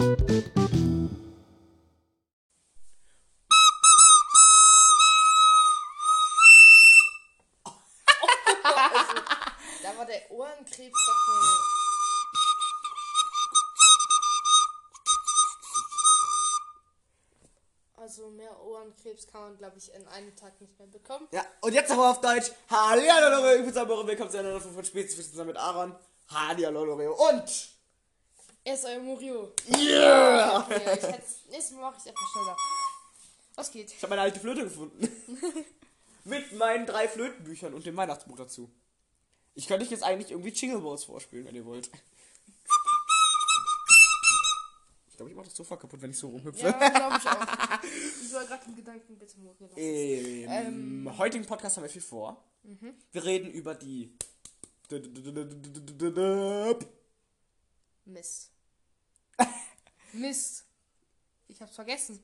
Da war der Ohrenkrebs doch. Also mehr Ohrenkrebs kann man, glaube ich, in einem Tag nicht mehr bekommen. Ja, und jetzt nochmal auf Deutsch. Hallihallo, ich bin Samara, willkommen zu einer neuen Folge von Spezies zusammen mit Aaron. Hallihallo. Und... Er ist euer Murio. Yeah! Okay, ich hätte, nächstes Mal mache ich einfach schneller. Was geht? Ich habe meine alte Flöte gefunden. mit meinen drei Flötenbüchern und dem Weihnachtsbuch dazu. Ich könnte euch jetzt eigentlich irgendwie Jingle Balls vorspielen, wenn ihr wollt. Ich glaube, ich mache das Sofa kaputt, wenn ich so rumhüpfe. Ja, glaube ich auch. Ich war gerade im Gedanken, bitte Murio. es. Im Ähm. heutigen Podcast haben wir viel vor. Wir reden über die Mist. Mist. Ich hab's vergessen.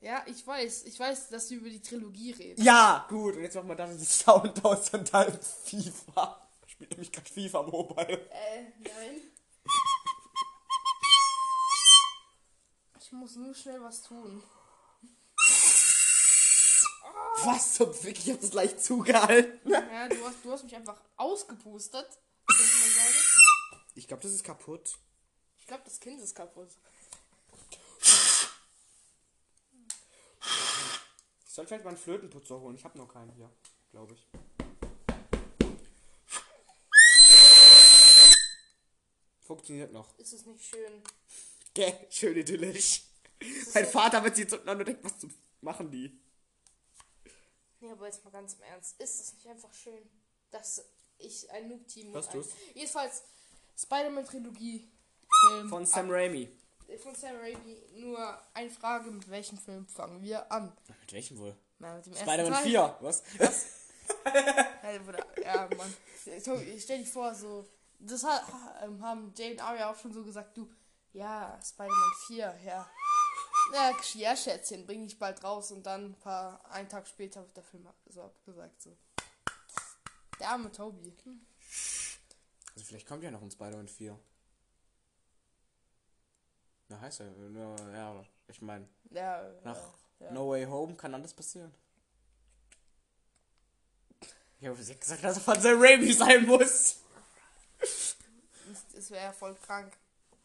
Ja, ich weiß. Ich weiß, dass du über die Trilogie redest. Ja, gut. Und jetzt machen wir dann den Sound aus und dann FIFA. Ich spiele nämlich gerade FIFA Mobile. Äh, nein. Ich muss nur schnell was tun. Was zum Fick? Ich hab das leicht zugehalten. Ja, du hast, du hast mich einfach ausgepustet. Ich glaube, das ist kaputt. Ich glaube, das Kind ist kaputt. Ich soll vielleicht mal einen Flötenputzer holen. Ich habe noch keinen hier, glaube ich. Funktioniert noch. Ist es nicht schön? Gäh, schön idyllisch. Mein Vater wird sie zünden und denkt, was zu machen die? Nee, aber jetzt mal ganz im Ernst. Ist es nicht einfach schön, dass ich ein Noob-Team und ein- tust? Jedenfalls Spider-Man-Trilogie. Film Von Sam Raimi. von Sam Raimi. Nur eine Frage, mit welchem Film fangen wir an? Mit welchem wohl? Na, mit dem ersten Spider-Man Teil. 4, was? Ja, Bruder, ja, Mann. Tobi, stell dir vor, so. Das hat, ähm, haben Jane Arya auch schon so gesagt, du. Ja, Spider-Man 4, ja. Ja, ja, Schätzchen, bring ich bald raus und dann ein paar, einen Tag später wird der Film so abgesagt, so. Der arme Tobi. Hm. Also vielleicht kommt ja noch ein Spider-Man 4. Heißt nur, ja, ich meine, Ja, nach ja. No Way Home kann alles passieren. Ich habe gesagt, dass er von Sam Raimi sein muss. Das wäre ja voll krank.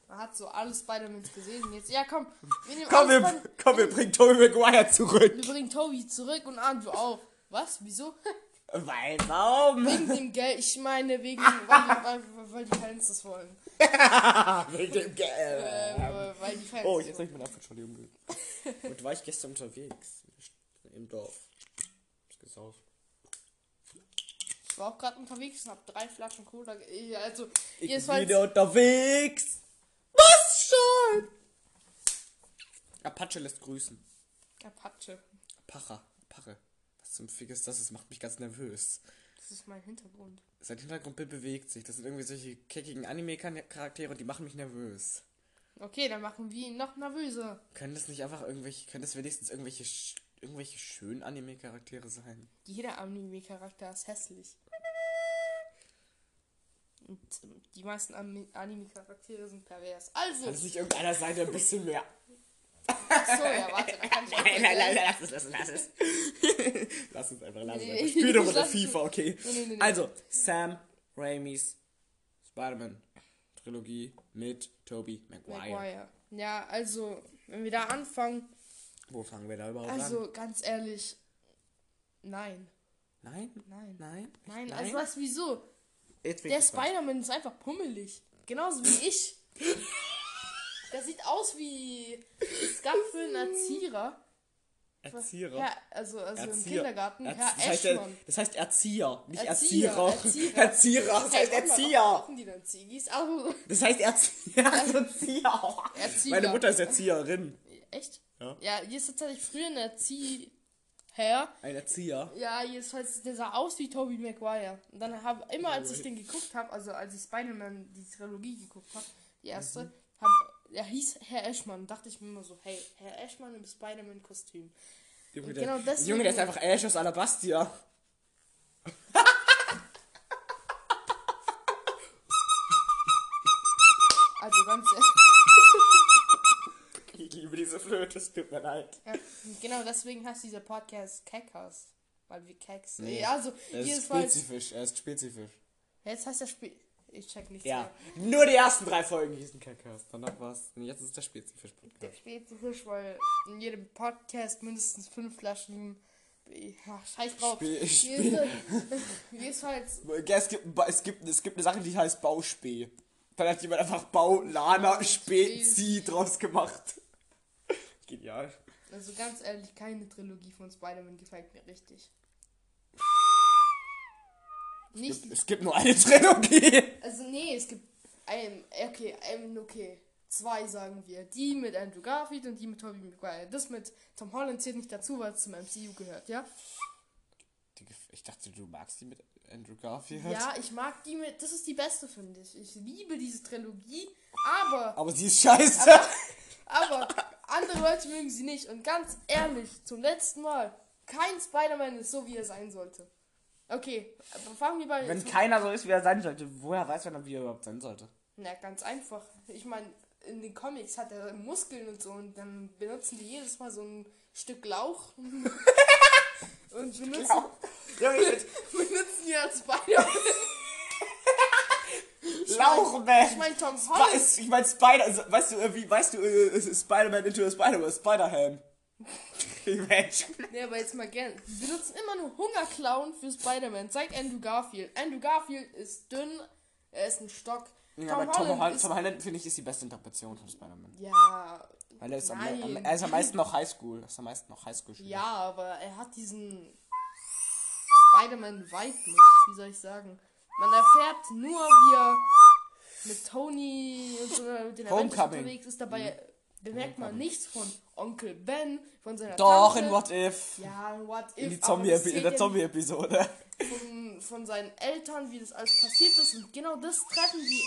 Man hat so alle Spider-Mans gesehen jetzt, ja komm, wir nehmen Komm, wir, komm, wir bringen Tobey Maguire zurück. wir bringen Tobi zurück und Andrew auch. Was? Wieso? Weil, warum? Wegen dem Geld, ich meine wegen, weil die, weil, weil die Fans das wollen. Wegen dem Geld. Äh, weil die Fans. Oh, jetzt habe ich meinen Apfel, Entschuldigung. Und war ich gestern unterwegs? Im Dorf. Hab gesauft. Ich war auch gerade unterwegs und hab drei Flaschen Cola. ge- Also, Ich bin jedenfalls. wieder unterwegs. Was schon? Apache lässt grüßen. Apache. Pacha. Pache. Zum Fick ist das? Das macht mich ganz nervös. Das ist mein Hintergrund. Sein Hintergrundbild bewegt sich. Das sind irgendwie solche keckigen Anime-Charaktere und die machen mich nervös. Okay, dann machen wir ihn noch nervöser. Können das nicht einfach irgendwelche, können das wenigstens irgendwelche, irgendwelche schönen Anime-Charaktere sein? Jeder Anime-Charakter ist hässlich. Und ähm, die meisten Anime-Charaktere sind pervers. Also, Kann es nicht irgendeiner sein, der ein bisschen mehr. Achso, ja, warte, da kann ich auch Nein, nein, nein, lass es, lass es, lass es. lass es einfach, lass es einfach. Spiel doch unter. FIFA, okay. Nee, nee, nee. Also, Sam Raimis Spider-Man Trilogie mit Tobey Maguire. Maguire. Ja, also, wenn wir da anfangen, Wo fangen wir da überhaupt an? also ganz ehrlich, nein. Nein? Nein. Nein? Nein, also was, wieso? Jetzt Der. Spider-Man ist einfach pummelig. Genauso wie ich. Der sieht aus wie. Einen Erzieher. Erzieher. Ja, also, also im Erzieher. Kindergarten. Erz- Herr das, heißt, Eschmann. das heißt Erzieher, nicht Erzieher, Erzieher. Erzieher. Erzieher, das heißt Hey, mal, Erzieher. Die dann Ziegis? Also, Das heißt Erzieher, also Erzieher. Erzieher. Meine Mutter ist Erzieherin. echt? Ja. Ja, hier ist tatsächlich früher ein Erzieher. Ein Erzieher. Ja, jedenfalls, der sah aus wie Tobey Maguire. Und dann habe immer, als ich den geguckt habe, also als ich Spider-Man die Trilogie geguckt habe, die erste, Mhm. hab, er hieß Herr Eschmann. Dachte ich mir immer so, hey, Herr Eschmann im Spider-Man-Kostüm. Junge, Genau der, deswegen- Junge, der ist einfach Ash aus Alabastia. Also ganz ehrlich. über diese Flöte, es tut mir leid. Ja, genau deswegen heißt dieser Podcast Keckers. Weil wir Keks. Nee, also Er ist spezifisch, er ist spezifisch. Jetzt heißt der Spiel. Ich check nicht. Ja, nur die ersten drei Folgen hießen Cackcast. Danach war's. Jetzt ist der spezifisch Der spezifisch, weil in jedem Podcast mindestens fünf Flaschen. Ja, scheiß drauf. Spee- Jedenfalls- Jedenfalls. Ja, Es gibt, es, gibt, es gibt eine Sache, die heißt Bauspee. Dann hat jemand einfach Baulana Spezi draus gemacht. Genial. Also ganz ehrlich, keine Trilogie von Spider-Man gefällt mir richtig. Nicht. Es gibt nur eine Trilogie. Also nee, es gibt ein, okay, ein, okay, zwei sagen wir. Die mit Andrew Garfield und die mit Tobey Maguire. Das mit Tom Holland zählt nicht dazu, weil es zum MCU gehört, ja? Ich dachte, du magst die mit Andrew Garfield. Ja, ich mag die mit, das ist die beste, finde ich. Ich liebe diese Trilogie, aber, Aber sie ist scheiße. aber andere Leute mögen sie nicht. Und ganz ehrlich, zum letzten Mal, kein Spider-Man ist so, wie er sein sollte. Okay, fangen wir bei... Wenn keiner so ist, wie er sein sollte, woher weiß man dann, wie er überhaupt sein sollte? Na, ganz einfach. Ich meine, in den Comics hat er Muskeln und so und dann benutzen die jedes Mal so ein Stück Lauch. und benutzen, ich benutzen die als Spider-Man. Lauchman. Ich meine, Tom Sp- Holland. ist- Ich mein Spider, weißt du, äh, wie, weißt du, äh, ist Spider-Man into a Spider-Man, Spider-Ham. Revenge. Nee, aber jetzt mal gern. Die benutzen immer nur Hungerklauen für Spider-Man. Zeig Andrew Garfield. Andrew Garfield ist dünn, er ist ein Stock. Ja, Tom aber Tom Holland Holland, ist. Tom Holland finde ich, ist die beste Interpretation von Spider-Man. ja, Weil er ist, am, am, er ist am meisten noch Highschool. Er ist am meisten noch Highschool. ja, aber er hat diesen Spider-Man-Vibe nicht. Wie soll ich sagen? Man erfährt nur, wie er mit Tony und so mit den Avengers unterwegs ist. Dabei bemerkt man nichts von Onkel Ben, von seiner Doch, Tante. in What If. Ja, in What If. In, die Zombie in der ja Zombie-Episode. Von, von seinen Eltern, wie das alles passiert ist. Und genau das treffen die.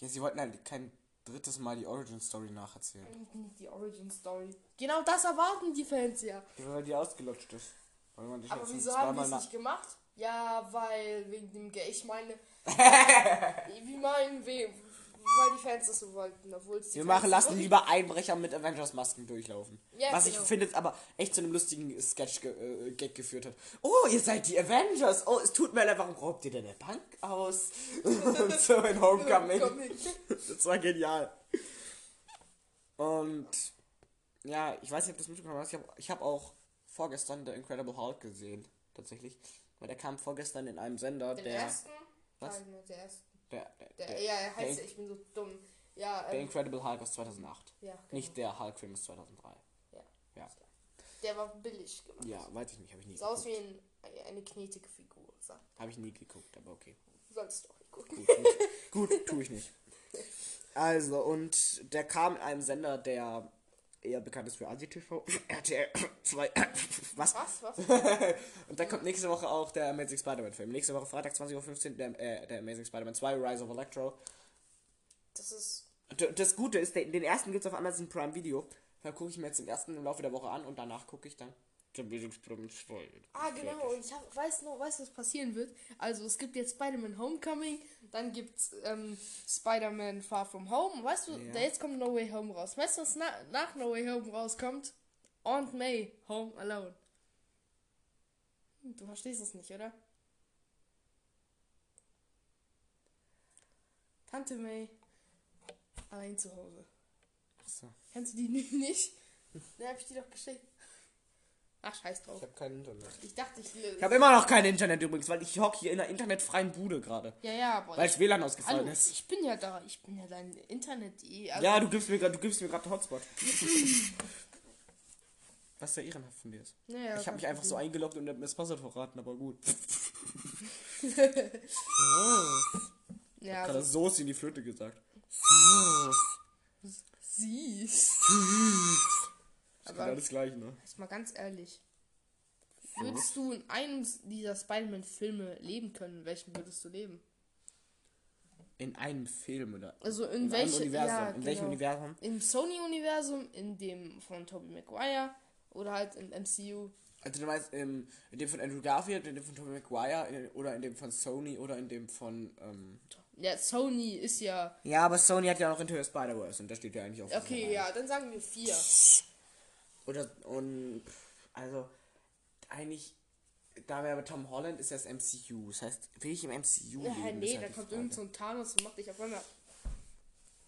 Ja, sie wollten halt kein drittes Mal die Origin-Story nacherzählen. Nicht die Origin Story. Genau das erwarten die Fans ja. Weil die ausgelutscht ist. Weil man Aber wieso haben die es nicht gemacht? Ja, weil wegen dem Geld. Ich meine, wie meinen wir, weil die Fans das so wollten, obwohl es Wir Fans machen, lassen lieber Einbrecher mit Avengers-Masken durchlaufen. Ja, Was genau. ich finde, aber echt zu einem lustigen Sketch-Gag äh, Gag geführt hat. Oh, ihr seid die Avengers. Oh, es tut mir leid, warum raubt ihr denn eine Bank aus? So in Homecoming. Das war genial. Und ja, ich weiß nicht, ob das mitbekommen hast. Ich habe hab auch vorgestern The Incredible Hulk gesehen. Tatsächlich. Weil der kam vorgestern in einem Sender, Den der, ersten? Was? Nein, der erste. Der, der, Der, ja, er heißt der, ich bin so dumm. Ja, der ähm, Incredible Hulk aus 2008. ja genau. Nicht der Hulk-Film aus 2003. Ja. Ja. Der war billig gemacht. Ja, weiß ich nicht, habe ich nie Sah aus geguckt. wie ein, eine knetige Figur. So, Habe ich nie geguckt, aber okay. sollst du auch nicht gucken. Gut, gut, gut tue ich nicht. Also, und der kam in einem Sender, der eher bekannt ist für ASI-TV. RTL 2. Was? Was? Was? Und dann kommt nächste Woche auch der Amazing Spider-Man-Film. Nächste Woche Freitag 20.15 Uhr der, äh, der Amazing Spider-Man 2, Rise of Electro. Das ist. D- Das Gute ist, den den ersten gibt es auf Amazon Prime Video. Da gucke ich mir jetzt den ersten im Laufe der Woche an und danach gucke ich dann Amazing Spider-Man 2. Ah, genau. Und ich hab, weiß noch, weiß, was passieren wird. Also, es gibt jetzt Spider-Man Homecoming. Dann gibt's ähm, Spider-Man Far From Home. Weißt du, Ja. da jetzt kommt No Way Home raus. Weißt du, was na nach No Way Home rauskommt? Aunt May Home Alone. Hm, Du verstehst das nicht, oder? Tante May allein zu Hause. So. Kennst du die nicht? Ne, hab ich dir doch geschickt. Ach, scheiß drauf. Ich habe kein Internet. Ich dachte, ich. Ich habe immer noch kein Internet übrigens, weil ich hocke hier in einer internetfreien Bude gerade. Ja, ja, aber. Weil das WLAN ausgefallen Hallo, ist. ich bin ja da. Ich bin ja dein Internet. Also, Ja, du gibst mir gerade, du gibst mir gerade den Hotspot. Was sehr ehrenhaft von dir ist. Naja, ich habe mich einfach so eingeloggt und hab mir das Passwort verraten, aber gut. Ja, Gerade also, Soße in die Flöte gesagt. süß. Aber- alles gleich, ne? Jetzt mal ganz ehrlich. Würdest du in einem dieser Spider-Man-Filme leben können? Welchen würdest du leben? In einem Film oder Also in, in welchem Universum. Ja, in welchem genau. Universum? Im Sony-Universum, in dem von Tobey Maguire oder halt im MCU. Also du meinst ähm, in dem von Andrew Garfield, in dem von Tobey Maguire in, oder in dem von Sony oder in dem von ähm, Ja, Sony ist ja. Ja, aber Sony hat ja noch Into the Spider-Verse und da steht ja eigentlich auch. Okay, ja, dann sagen wir vier. Oder, und, also, eigentlich, da wäre aber Tom Holland ist ja das MCU. Das heißt, will ich im MCU Ja, leben? nee, ist da halt kommt irgend so ein Thanos und macht dich auf einmal.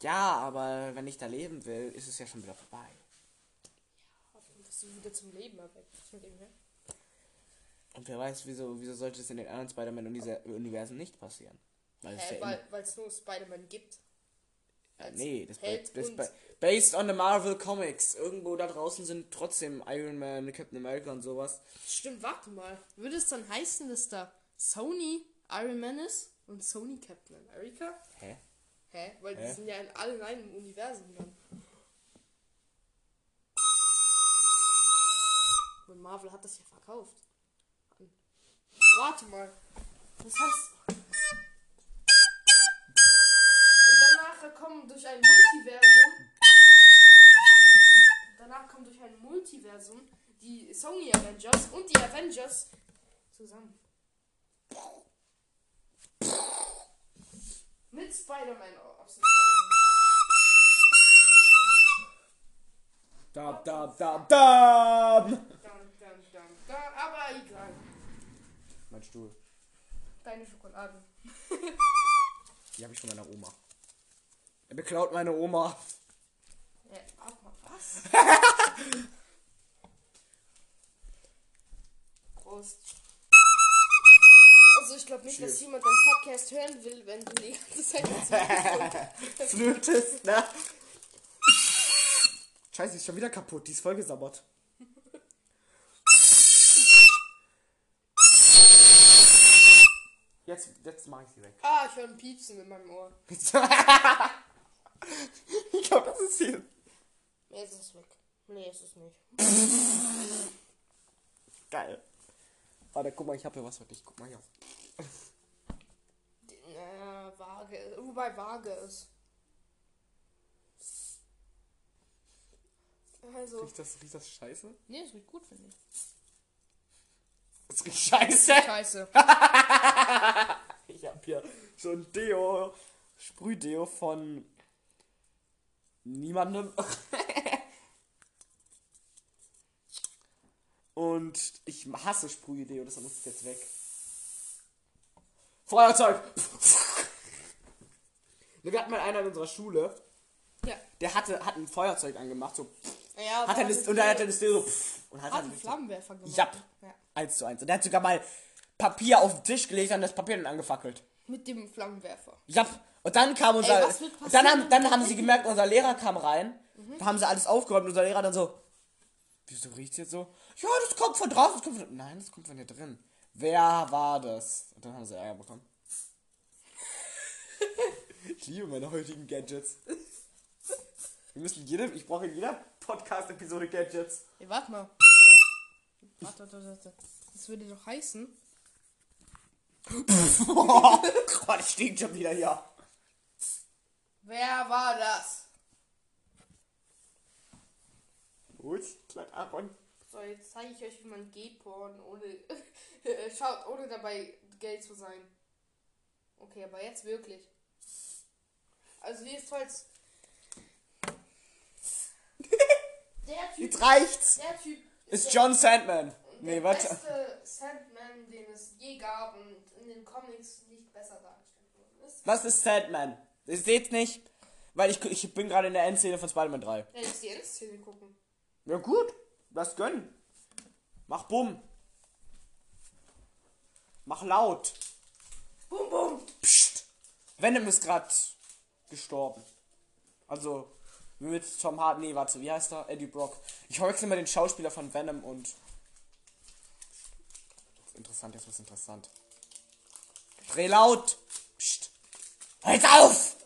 Ja, aber wenn ich da leben will, ist es ja schon wieder vorbei. Dass du wieder zum Leben erweckt. Her. Und wer weiß, wieso, wieso sollte es in den anderen Spider-Man-Universen nicht passieren? Weil es ja weil immer, weil es nur Spider-Man gibt. Äh, nee, das, Held das ba- based on the Marvel Comics. Irgendwo da draußen sind trotzdem Iron Man, Captain America und sowas. Stimmt, warte mal. Würde es dann heißen, dass da Sony Iron Man ist und Sony Captain America? Hä? Hä? Weil die Hä? sind ja in allen einem Universum dann. Und Marvel hat das ja verkauft. Warte mal. Das heißt. Kommen durch ein Multiversum. Danach kommen durch ein Multiversum die Sony Avengers und die Avengers zusammen. Mit Spider-Man! Dun, dun, dun, dun. Aber egal. Mein Stuhl. Deine Schokoladen. Die habe ich von meiner Oma. Er beklaut meine Oma. Ja, warte mal, was? Prost. Also ich glaube nicht, dass Cheers. jemand deinen Podcast hören will, wenn du die ganze Zeit Flötest, ne? Scheiße, die ist schon wieder kaputt. Die ist voll gesabbert. Jetzt, jetzt mache ich sie weg. Ah, ich höre ein Piepsen in meinem Ohr. ich glaube, das ist hier. Nee, es ist weg. Nee, es ist nicht. Geil. Warte, guck mal, ich habe hier was für dich. Guck mal hier. Äh, vage. Wobei vage ist. Also. Riecht das, riecht das scheiße? Nee, es riecht gut, finde ich. Das riecht scheiße. Scheiße. Ich hab hier so ein Deo, Sprühdeo von niemandem. Und ich hasse Sprühdeo, das muss jetzt weg. Feuerzeug! Wir hatten mal einer in unserer Schule, Ja. der hatte, hat ein Feuerzeug angemacht, so, Ja, hat er das, und er hat das Deo so, und hat hat dann einen Flammenwerfer gemacht. Ja. ja. eins zu eins. Und er hat sogar mal Papier auf den Tisch gelegt und das Papier dann angefackelt. Mit dem Flammenwerfer. Ja, und dann kam unser. Ey, dann, haben, dann haben sie gemerkt, unser Lehrer kam rein. Da haben sie alles aufgeräumt und unser Lehrer dann so. Wieso riecht's jetzt so? Ja, das kommt von draußen. Das kommt von, nein, das kommt von hier drin. Wer war das? Und dann haben sie Ärger bekommen. ich liebe meine heutigen Gadgets. Wir müssen jede, ich brauche in jeder Podcast-Episode Gadgets. Ey, warte mal. Warte, warte, warte. Das würde doch heißen. oh Gott, ich stehe schon wieder hier. Wer war das? Gut, klein Aaron. So, jetzt zeige ich euch, wie man G-Porn ohne. schaut, ohne dabei Geld zu sein. Okay, aber jetzt wirklich. Also ist Holz. Der Typ. Jetzt reicht's. Der Typ Ist der- John Sandman. Nee, der warte. beste Sandman, den es je gab und in den Comics nicht besser dargestellt worden ist. Was ist Sandman? Ihr seht's nicht, weil ich, ich bin gerade in der Endszene von Spider-Man 3. Ja, jetzt die Endszene gucken. Ja gut, lass gönnen. Mach bumm. Mach laut. Bum, bum. Psst. Venom ist gerade gestorben. Also mit Tom Hardy, nee, warte, wie heißt er? Eddie Brock. Ich verwechsel mal den Schauspieler von Venom und interessant, jetzt was interessant. Dreh laut. Halt auf!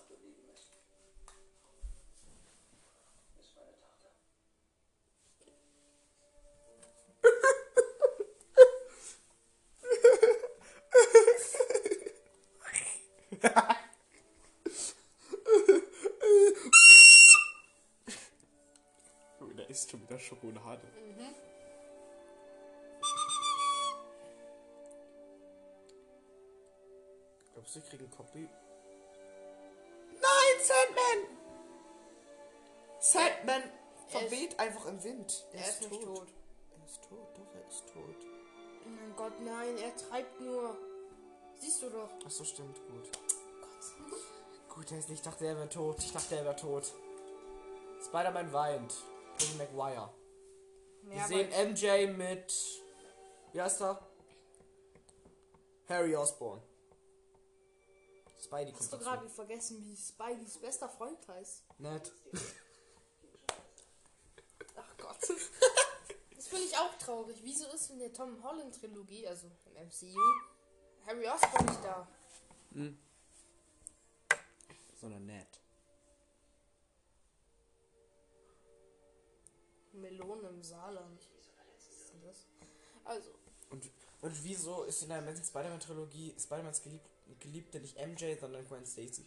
Oh, da ist schon wieder Schokolade. Glaubst du, ich krieg einen Copy? Sandman verweht einfach im Wind. Er ist nicht tot. Er ist tot, doch, er ist tot. Oh mein Gott, nein, er treibt nur. Siehst du doch. Ach so, stimmt, gut. Gott. Gut, er ist nicht, ich dachte, er wäre tot. Ich dachte, er wäre tot. Spider-Man weint. Tobey Maguire. Wir Ja, sehen aber- MJ mit. Wie heißt er? Harry Osborn. Spidey Hast kommt du dazu. gerade vergessen, wie Spideys bester Freund heißt? Nett. Das finde ich auch traurig. Wieso ist in der Tom Holland Trilogie, also im MCU, Harry Osborn nicht da? Sondern nett. Melone im Saarland. Also, Und, und wieso ist in der Amazing Spider-Man Trilogie Spider-Mans Gelieb Geliebte nicht MJ, sondern Gwen Stacy?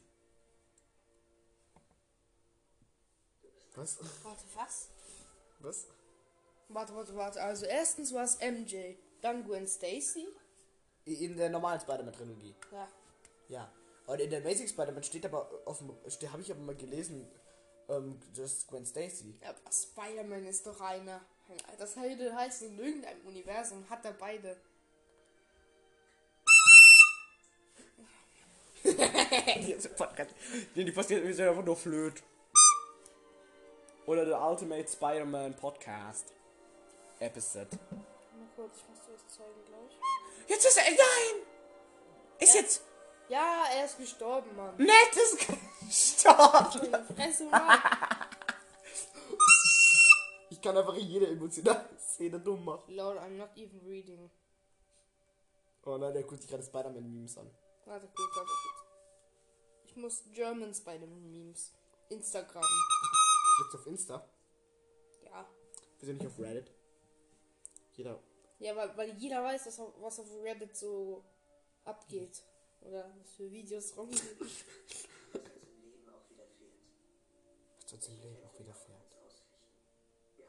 Was? warte, was? Was? Warte, warte, warte. Also erstens war es MJ, dann Gwen Stacy. In der normalen Spider-Man Trilogie. Ja. Ja. Und in der Amazing Spider-Man steht aber auf dem. Ste habe ich aber mal gelesen, ähm, das ist Gwen Stacy. Aber Spider-Man ist doch einer. Das heißt, in irgendeinem Universum hat er beide. Die passiert mir einfach nur flöt. Oder der Ultimate Spider-Man Podcast. Episode. Mal kurz, ich muss dir das zeigen gleich. Jetzt ist er. Nein! Ist jetzt. Ja, er ist gestorben, Mann. Nett ist gestorben! Fresse, Mann. Ich kann einfach jede emotionale Szene dumm machen. Lord, I'm not even reading. Oh nein, der guckt sich gerade Spider-Man-Memes an. Warte kurz, warte kurz. Ich muss German Spider-Man-Memes. Instagram. Jetzt auf Insta. Ja. Wir sind nicht auf Reddit. Jeder. Ja, weil, weil jeder weiß, dass, auf- was auf Reddit so abgeht. Oder was für Videos rumgehen. Was uns im Leben auch widerfährt.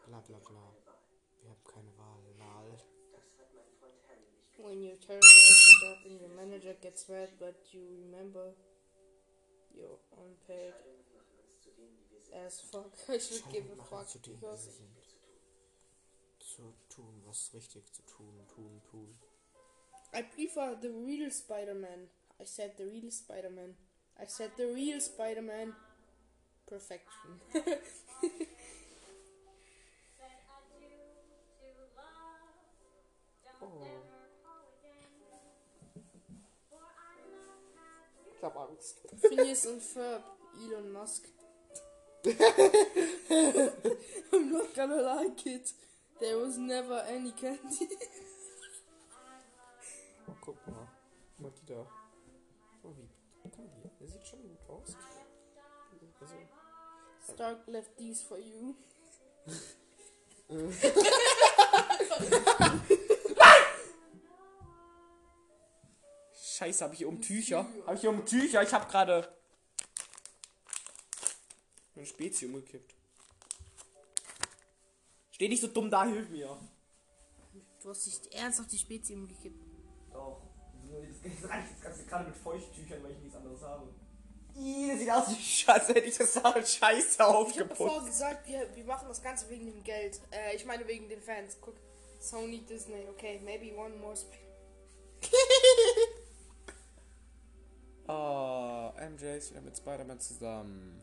Bla bla bla. Wir haben keine Wahl. Wahl. When you turn the job and your manager gets mad, but you remember you're unpaid as fuck. I should give a Machen fuck zu dem, wir sind. Zu tun, was richtig zu tun, tun, tun. I prefer the real Spider-Man. I said the real Spider-Man. I said the real Spider-Man. Perfection. Ich hab Angst. Phineas und Ferb, Elon Musk. I'm not gonna like it. There was never any candy. Oh, guck mal. Mal die da. Guck mal, wie. Guck mal. Der sieht schon gut aus. Also, Stark left these for you. Scheiße, habe ich hier um Tücher? Habe ich hier um Tücher? Ich habe gerade mein Spezi umgekippt. Steh nicht so dumm da, hilf mir. Du hast dich ernsthaft die Spezie umgekippt. Doch. Das reicht jetzt ganz gerade mit Feuchttüchern, weil ich nichts anderes habe. Ih, das sieht aus wie Schatz, hätte ich das scheiße Ich habe aufgeputzt. davor gesagt, wir, wir machen das Ganze wegen dem Geld. Äh, ich meine wegen den Fans. Guck, Sony, Disney. Okay, maybe one more Sp Oh, MJ ist wieder mit Spider-Man zusammen.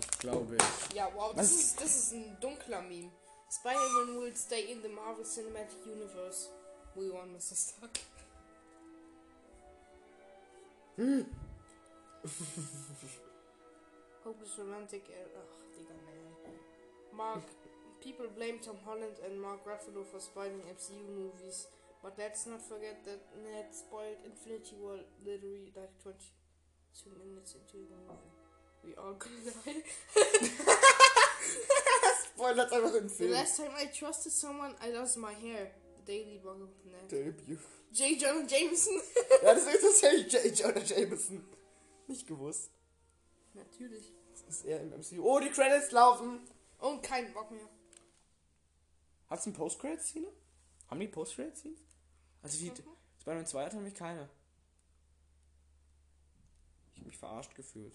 Das glaube ich. Ja, wow, das ist, das ist ein dunkler Meme. Spider-Man will stay in the Marvel Cinematic Universe. We want Mr. Stark. Hopeless romantic. Uh, ach, Digga, nee. Mark, people blame Tom Holland and Mark Ruffalo for spoiling MCU movies, but let's not forget that Ned spoiled Infinity War literally like 22 minutes into the movie. We all gonna die. Spoilert einfach im The Film. last time I trusted someone, I lost my hair. The Daily Bugle. Nah. Debut. J. Jonah Jameson. Ja, das ist tatsächlich J. Jonah Jameson. Nicht gewusst. Natürlich. Das ist er im MCU. Oh, die Credits laufen. Und kein Bock mehr. Hat's eine Post-Credit-Szene? Haben die Post-Credit-Szene? Also die Spider-Man 2 hatte nämlich keine. Ich hab mich verarscht gefühlt.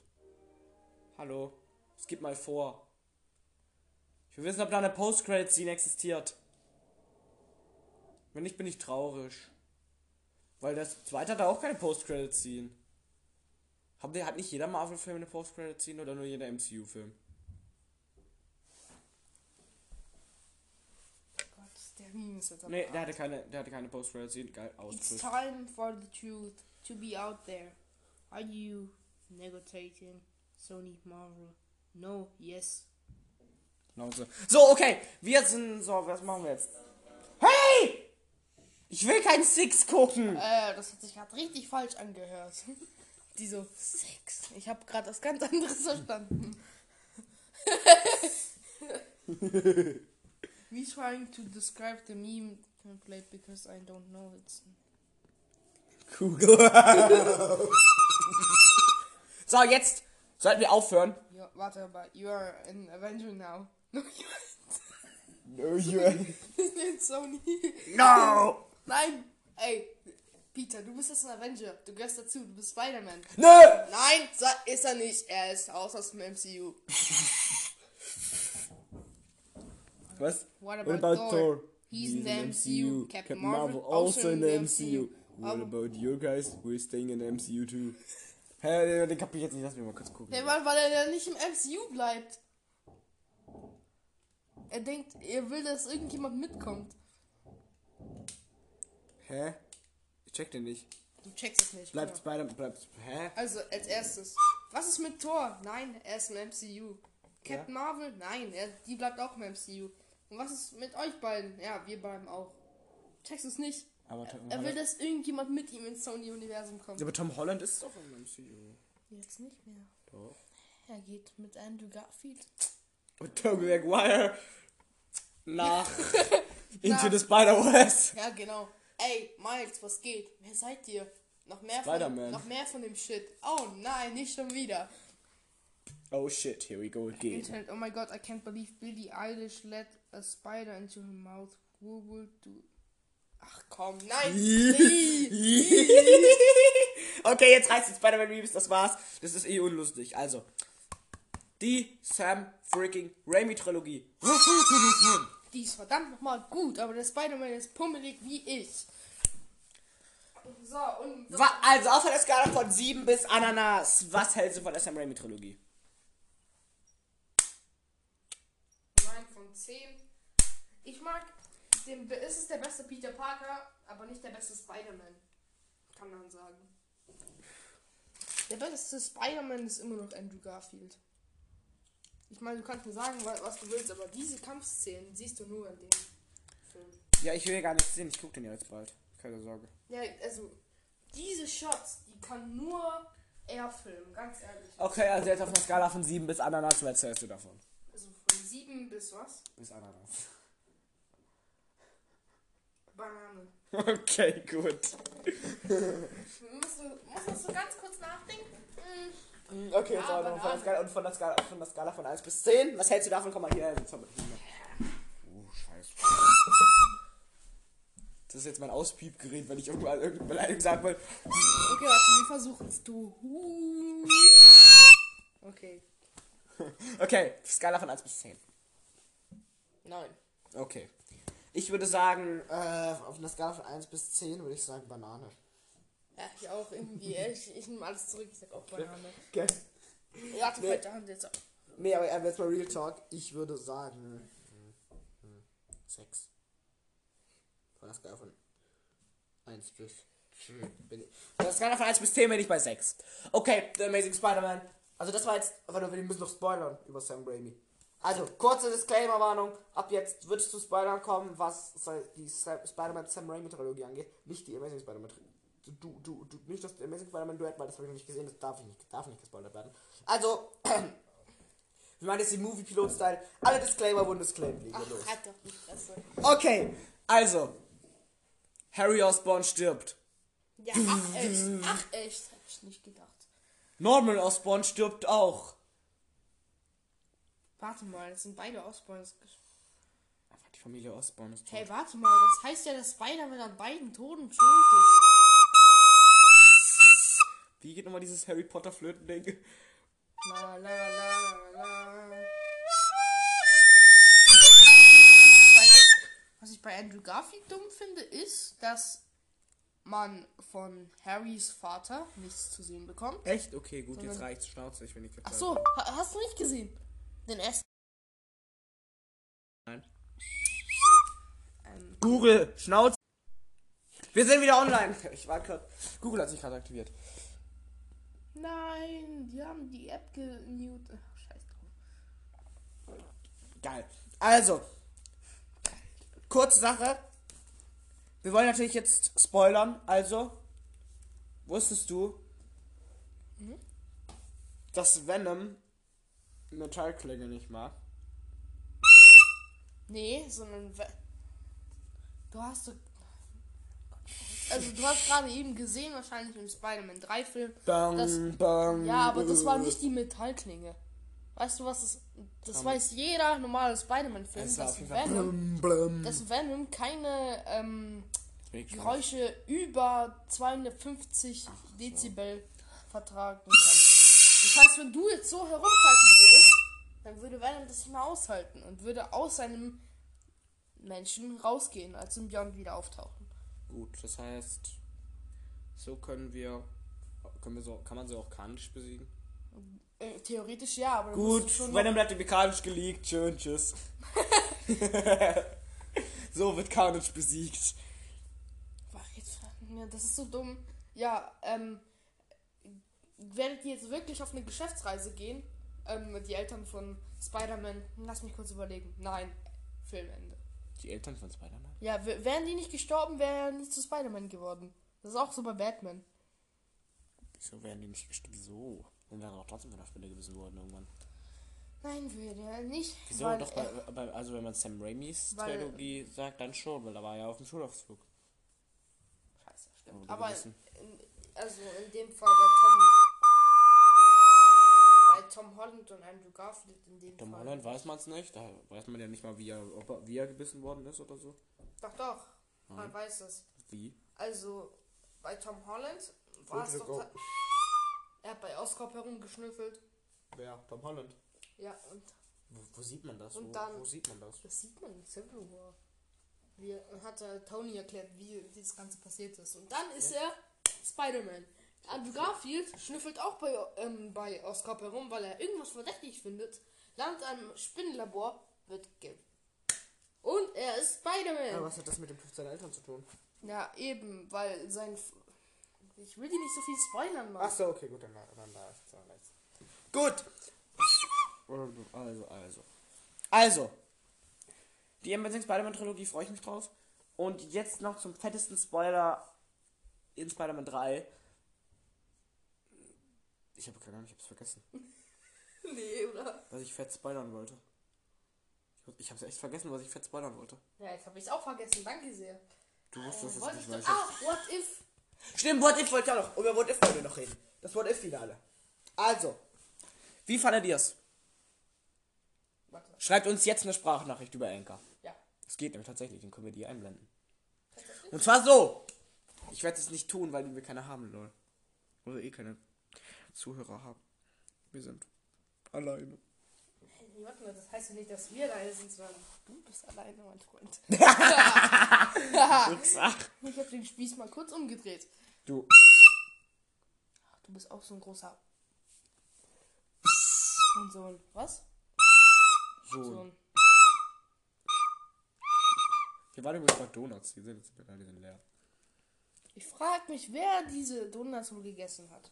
Hallo. Es gibt mal vor. Ich will wissen, ob da eine Post-Credit-Scene existiert. Wenn nicht, bin ich traurig. Weil das zweite hat da auch keine Post-Credit-Scene. Hat, hat nicht jeder Marvel-Film eine Post-Credit-Scene oder nur jeder MCU-Film? Nee, der hatte keine, der hatte keine Post-Credit-Scene. Geil, It's Ausflug. time for the truth to be out there. Are you negotiating Sony Marvel? No, yes. Genau so. So, okay. Wir sind. So, was machen wir jetzt? Hey! Ich will keinen Six gucken! Äh, das hat sich gerade richtig falsch angehört. Die so, Sex. Ich habe gerade was ganz anderes verstanden. Me trying to describe the meme template because I don't know it's. Google. so, jetzt sollten wir aufhören. Ja, warte, aber you are an Avenger now. No, No, you you're Sony. no! Nein, ey, Peter, du bist jetzt ein Avenger. Du gehörst dazu, du bist Spider-Man. Nö! Nein, ist er nicht. Er ist raus aus dem MCU. Was? What about, Thor? He's, in the MCU. Captain, Marvel, also in the MCU. What Aber- about you guys? We're staying in the MCU too. Hä, den kapier ich jetzt nicht. Lass mich mal kurz gucken. Ja, weil, weil er ja nicht im MCU bleibt. Er denkt, er will, dass irgendjemand mitkommt. Hä? Ich check den nicht. Du checkst es nicht. Bleibt genau. Spider... Bleibt... Hä? Also, als erstes. Was ist mit Thor? Nein, er ist im MCU. Captain Marvel? Nein, er, die bleibt auch im MCU. Und was ist mit euch beiden? Ja, wir bleiben auch. Checkst du es nicht? Aber Tom, Er will, Holland, dass irgendjemand mit ihm ins Sony-Universum kommt. ja, aber Tom Holland ist doch im MCU. Jetzt nicht mehr. Doch. Er geht mit Andrew Garfield. Und Tobey Maguire nach Into the Spider-Verse. Ja, genau. Ey, Miles, was geht? Wer seid ihr? Noch mehr, von, Spider-Man. noch mehr von dem Shit. Oh nein, nicht schon wieder. Oh shit, here we go again. Internet, oh my god, I can't believe Billie Eilish let a spider into her mouth. Who would do... Ach komm, nein. okay, jetzt reißt die Spider-Man-Memes, das war's. Das ist eh unlustig. Also, die Sam freaking Raimi-Trilogie. Die ist verdammt nochmal gut, aber der Spider-Man ist pummelig wie ich. So, und... Wa- Also, auf einer Skala von 7 bis Ananas. Was hältst du von der Sam Raimi-Trilogie? 9 von 10. Ich mag, es ist der beste Peter Parker, aber nicht der beste Spider-Man. Kann man sagen. Der beste Spider-Man ist immer noch Andrew Garfield. Ich meine, du kannst mir sagen, wa- was du willst, aber diese Kampfszenen siehst du nur in dem Film. Ja, ich will ja gar nicht sehen. Ich guck den ja jetzt bald. Keine Sorge. Ja, also, diese Shots, die kann nur er filmen, ganz ehrlich. Okay, also jetzt auf einer Skala von 7 bis Ananas. Was erzählst du davon? Also von 7 bis was? Bis Ananas. Banane. Okay, gut. Musst du, musst du ganz kurz nachdenken? Hm. Okay, jetzt Ja, aber noch von der. Skala, und von der Skala, von der Skala von 1 bis 10. Was hältst du davon? Komm mal hier. Jetzt haben wir das nicht mehr. Oh, scheiße. Das ist jetzt mein Auspiepgerät, wenn ich irgendwo irgendeine Beleidigung sagen will. Okay, warte, wir versuchen es. Du. Okay. Okay, Skala von 1 bis 10. Nein. Okay. Ich würde sagen, äh, auf einer Skala von 1 bis 10 würde ich sagen Banane. Ja, ich auch irgendwie. Ich, ich nehme alles zurück. Ich sag auch Banane. Okay. Ja, die Nee. Hand jetzt. Nee, aber äh, jetzt mal Real Talk. Ich würde sagen 6. Von der Skala von 1 bis 10 bin ich. Von der Skala von 1 bis 10 bin ich bei 6. Okay, The Amazing Spider-Man. Also das war jetzt, warte, wir müssen noch spoilern über Sam Raimi. Also, kurze Disclaimer-Warnung. Ab jetzt wird es zu Spoilern kommen, was die Spider-Man Sam Raimi-Trilogie angeht. Nicht die Amazing Spider-Man du, du, du, nicht das Amazing Spider-Man Duett, weil das habe ich noch nicht gesehen, das darf, ich nicht, darf nicht gespoilert werden. Also, wir machen jetzt den Movie-Pilot-Style. Alle Disclaimer wurden disclaimed. Ach, los. halt doch die Fresse. Okay, also, Harry Osborn stirbt. Ja, ach echt. Ach echt. Hab ich nicht gedacht. Norman Osborn stirbt auch. Warte mal, das sind beide Osborns. Einfach die Familie Osborn ist tot. Hey, warte mal, das heißt ja, dass Spider-Man an beiden Toten schuld ist. Wie geht nochmal dieses Harry Potter Flöten-Ding? La la la la. Andrew Garfield dumm finde, ist, dass man von Harrys Vater nichts zu sehen bekommt. Echt? Okay, gut, jetzt reicht's. Schnauze, ich will nicht Ach so, ha hast du nicht gesehen? Den ersten. Nein. Ähm, Google, Schnauze. Wir sind wieder online. Ich war gerade. Google hat sich gerade aktiviert. nein, die haben die App genewt. Ach, scheiß drauf. Geil. Also, kurze Sache. Wir wollen natürlich jetzt spoilern. Also, wusstest du, dass Venom Metallklinge nicht mag? Nee, sondern. Du hast so. Also, du hast gerade eben gesehen, wahrscheinlich im Spider-Man 3-Film. Bang, Das- bang, Ja, aber das war nicht die Metallklinge. Weißt du, was das. Das weiß jeder normale Spider-Man-Film, dass Venom, blum, blum. dass Venom keine ähm, Geräusche über 250 Dezibel vertragen kann. Das heißt, wenn du jetzt so herumfalten würdest, dann würde Venom das nicht mehr aushalten und würde aus seinem Menschen rausgehen, als Symbiont wieder auftauchen. Gut, das heißt, so können wir. Können wir so, kann man sie auch kanisch besiegen? Äh, theoretisch ja, aber Gut, Venom bleibt mechanisch geleakt. Schön, tschüss. so wird Carnage besiegt. Warte, jetzt, ja, das ist so dumm. Ja, ähm, werdet ihr jetzt wirklich auf eine Geschäftsreise gehen? Ähm, die Eltern von Spider-Man, lass mich kurz überlegen. Nein, Filmende. Die Eltern von Spider-Man? Ja, wären die nicht gestorben, wäre er nicht zu Spider-Man geworden. Das ist auch so bei Batman. Wieso werden die nicht gestorben? Wieso? Und wäre auch trotzdem von der Spinne gebissen worden irgendwann. Nein, würde er nicht. Wieso? weil Doch, bei, bei, also wenn man Sam Raimis Weil- Trilogie sagt, dann schon, weil da war ja auf dem Schulausflug. Scheiße, stimmt. Aber in, also in dem Fall bei Tom. Tom Holland und Andrew Garfield in dem Tom Fall. Holland weiß man es nicht, da weiß man ja nicht mal, wie er, ob er, wie er gebissen worden ist oder so. Doch, doch. Man weiß es. Wie? Also bei Tom Holland war es doch. Er hat bei Oscorp herumgeschnüffelt. Wer? Tom Holland. Ja, und Wo, wo sieht man das? Und wo, dann- wo sieht man das? das sieht man in Civil War. Wie hat er Tony erklärt, wie das Ganze passiert ist. Und dann ist er Spider-Man. Andrew Garfield schnüffelt auch bei, ähm, bei Oscorp herum, weil er irgendwas verdächtig findet. Landet einem Spinnenlabor, wird ge. Und er ist Spider-Man. Ja, was hat das mit dem Tod seiner Eltern zu tun? Ja, eben, weil sein. F- Ich will dir nicht so viel spoilern, Mann. Ach so, okay, gut, dann, dann da ist es auch nichts. Gut. Also, also. Also. Die Amazing Spider-Man Trilogie freue ich mich drauf. Und jetzt noch zum fettesten Spoiler in Spider-Man 3. Ich habe keine Ahnung, ich habe es vergessen, Nee, oder? was ich fett spoilern wollte. Ich- habe es echt vergessen, was ich fett spoilern wollte. Ja, jetzt habe ich es auch vergessen. Danke sehr. Du wusstest es Wollte nicht, ich Ah, what if? Stimmt, What If wollte ich auch noch. Über What If wollen wir noch reden. Das What If-Finale. Also, wie fandet ihr es? Warte. Schreibt uns jetzt eine Sprachnachricht über Anchor. Ja. Es geht nämlich tatsächlich, dann können wir die einblenden. Und zwar so. Ich werde es nicht tun, weil wir keine haben, lol. Oder eh keine Zuhörer haben. Wir sind alleine. Hey, warte mal, das heißt ja nicht, dass wir alleine sind, sondern du bist alleine, mein Freund. Ich habe den Spieß mal kurz umgedreht. du. Ach, du bist auch so ein großer. Und so ein. Was? So So. ein. Wir waren übrigens bei Donuts. Die sind jetzt die sind leer. Ich frag mich, wer diese Donuts wohl gegessen hat.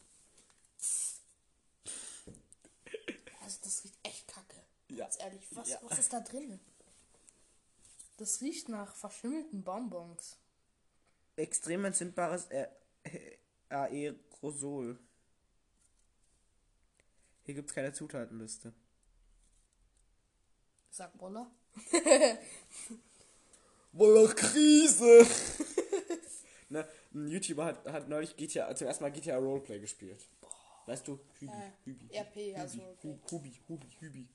Also, das riecht echt kacke. Ja. Ganz ehrlich, was, Ja. was ist da drin? Das riecht nach verschimmelten Bonbons. Extrem entzündbares Aerosol. Hier gibt es keine Zutatenliste. Sag Boller. Wolle Krise! ne, ein YouTuber hat, hat neulich GTA, zum ersten Mal GTA Roleplay gespielt. Weißt du? Hübi, Äh, Hübi. RP, also Hübi, okay. Hu- Hubi, Hubi, Hübi.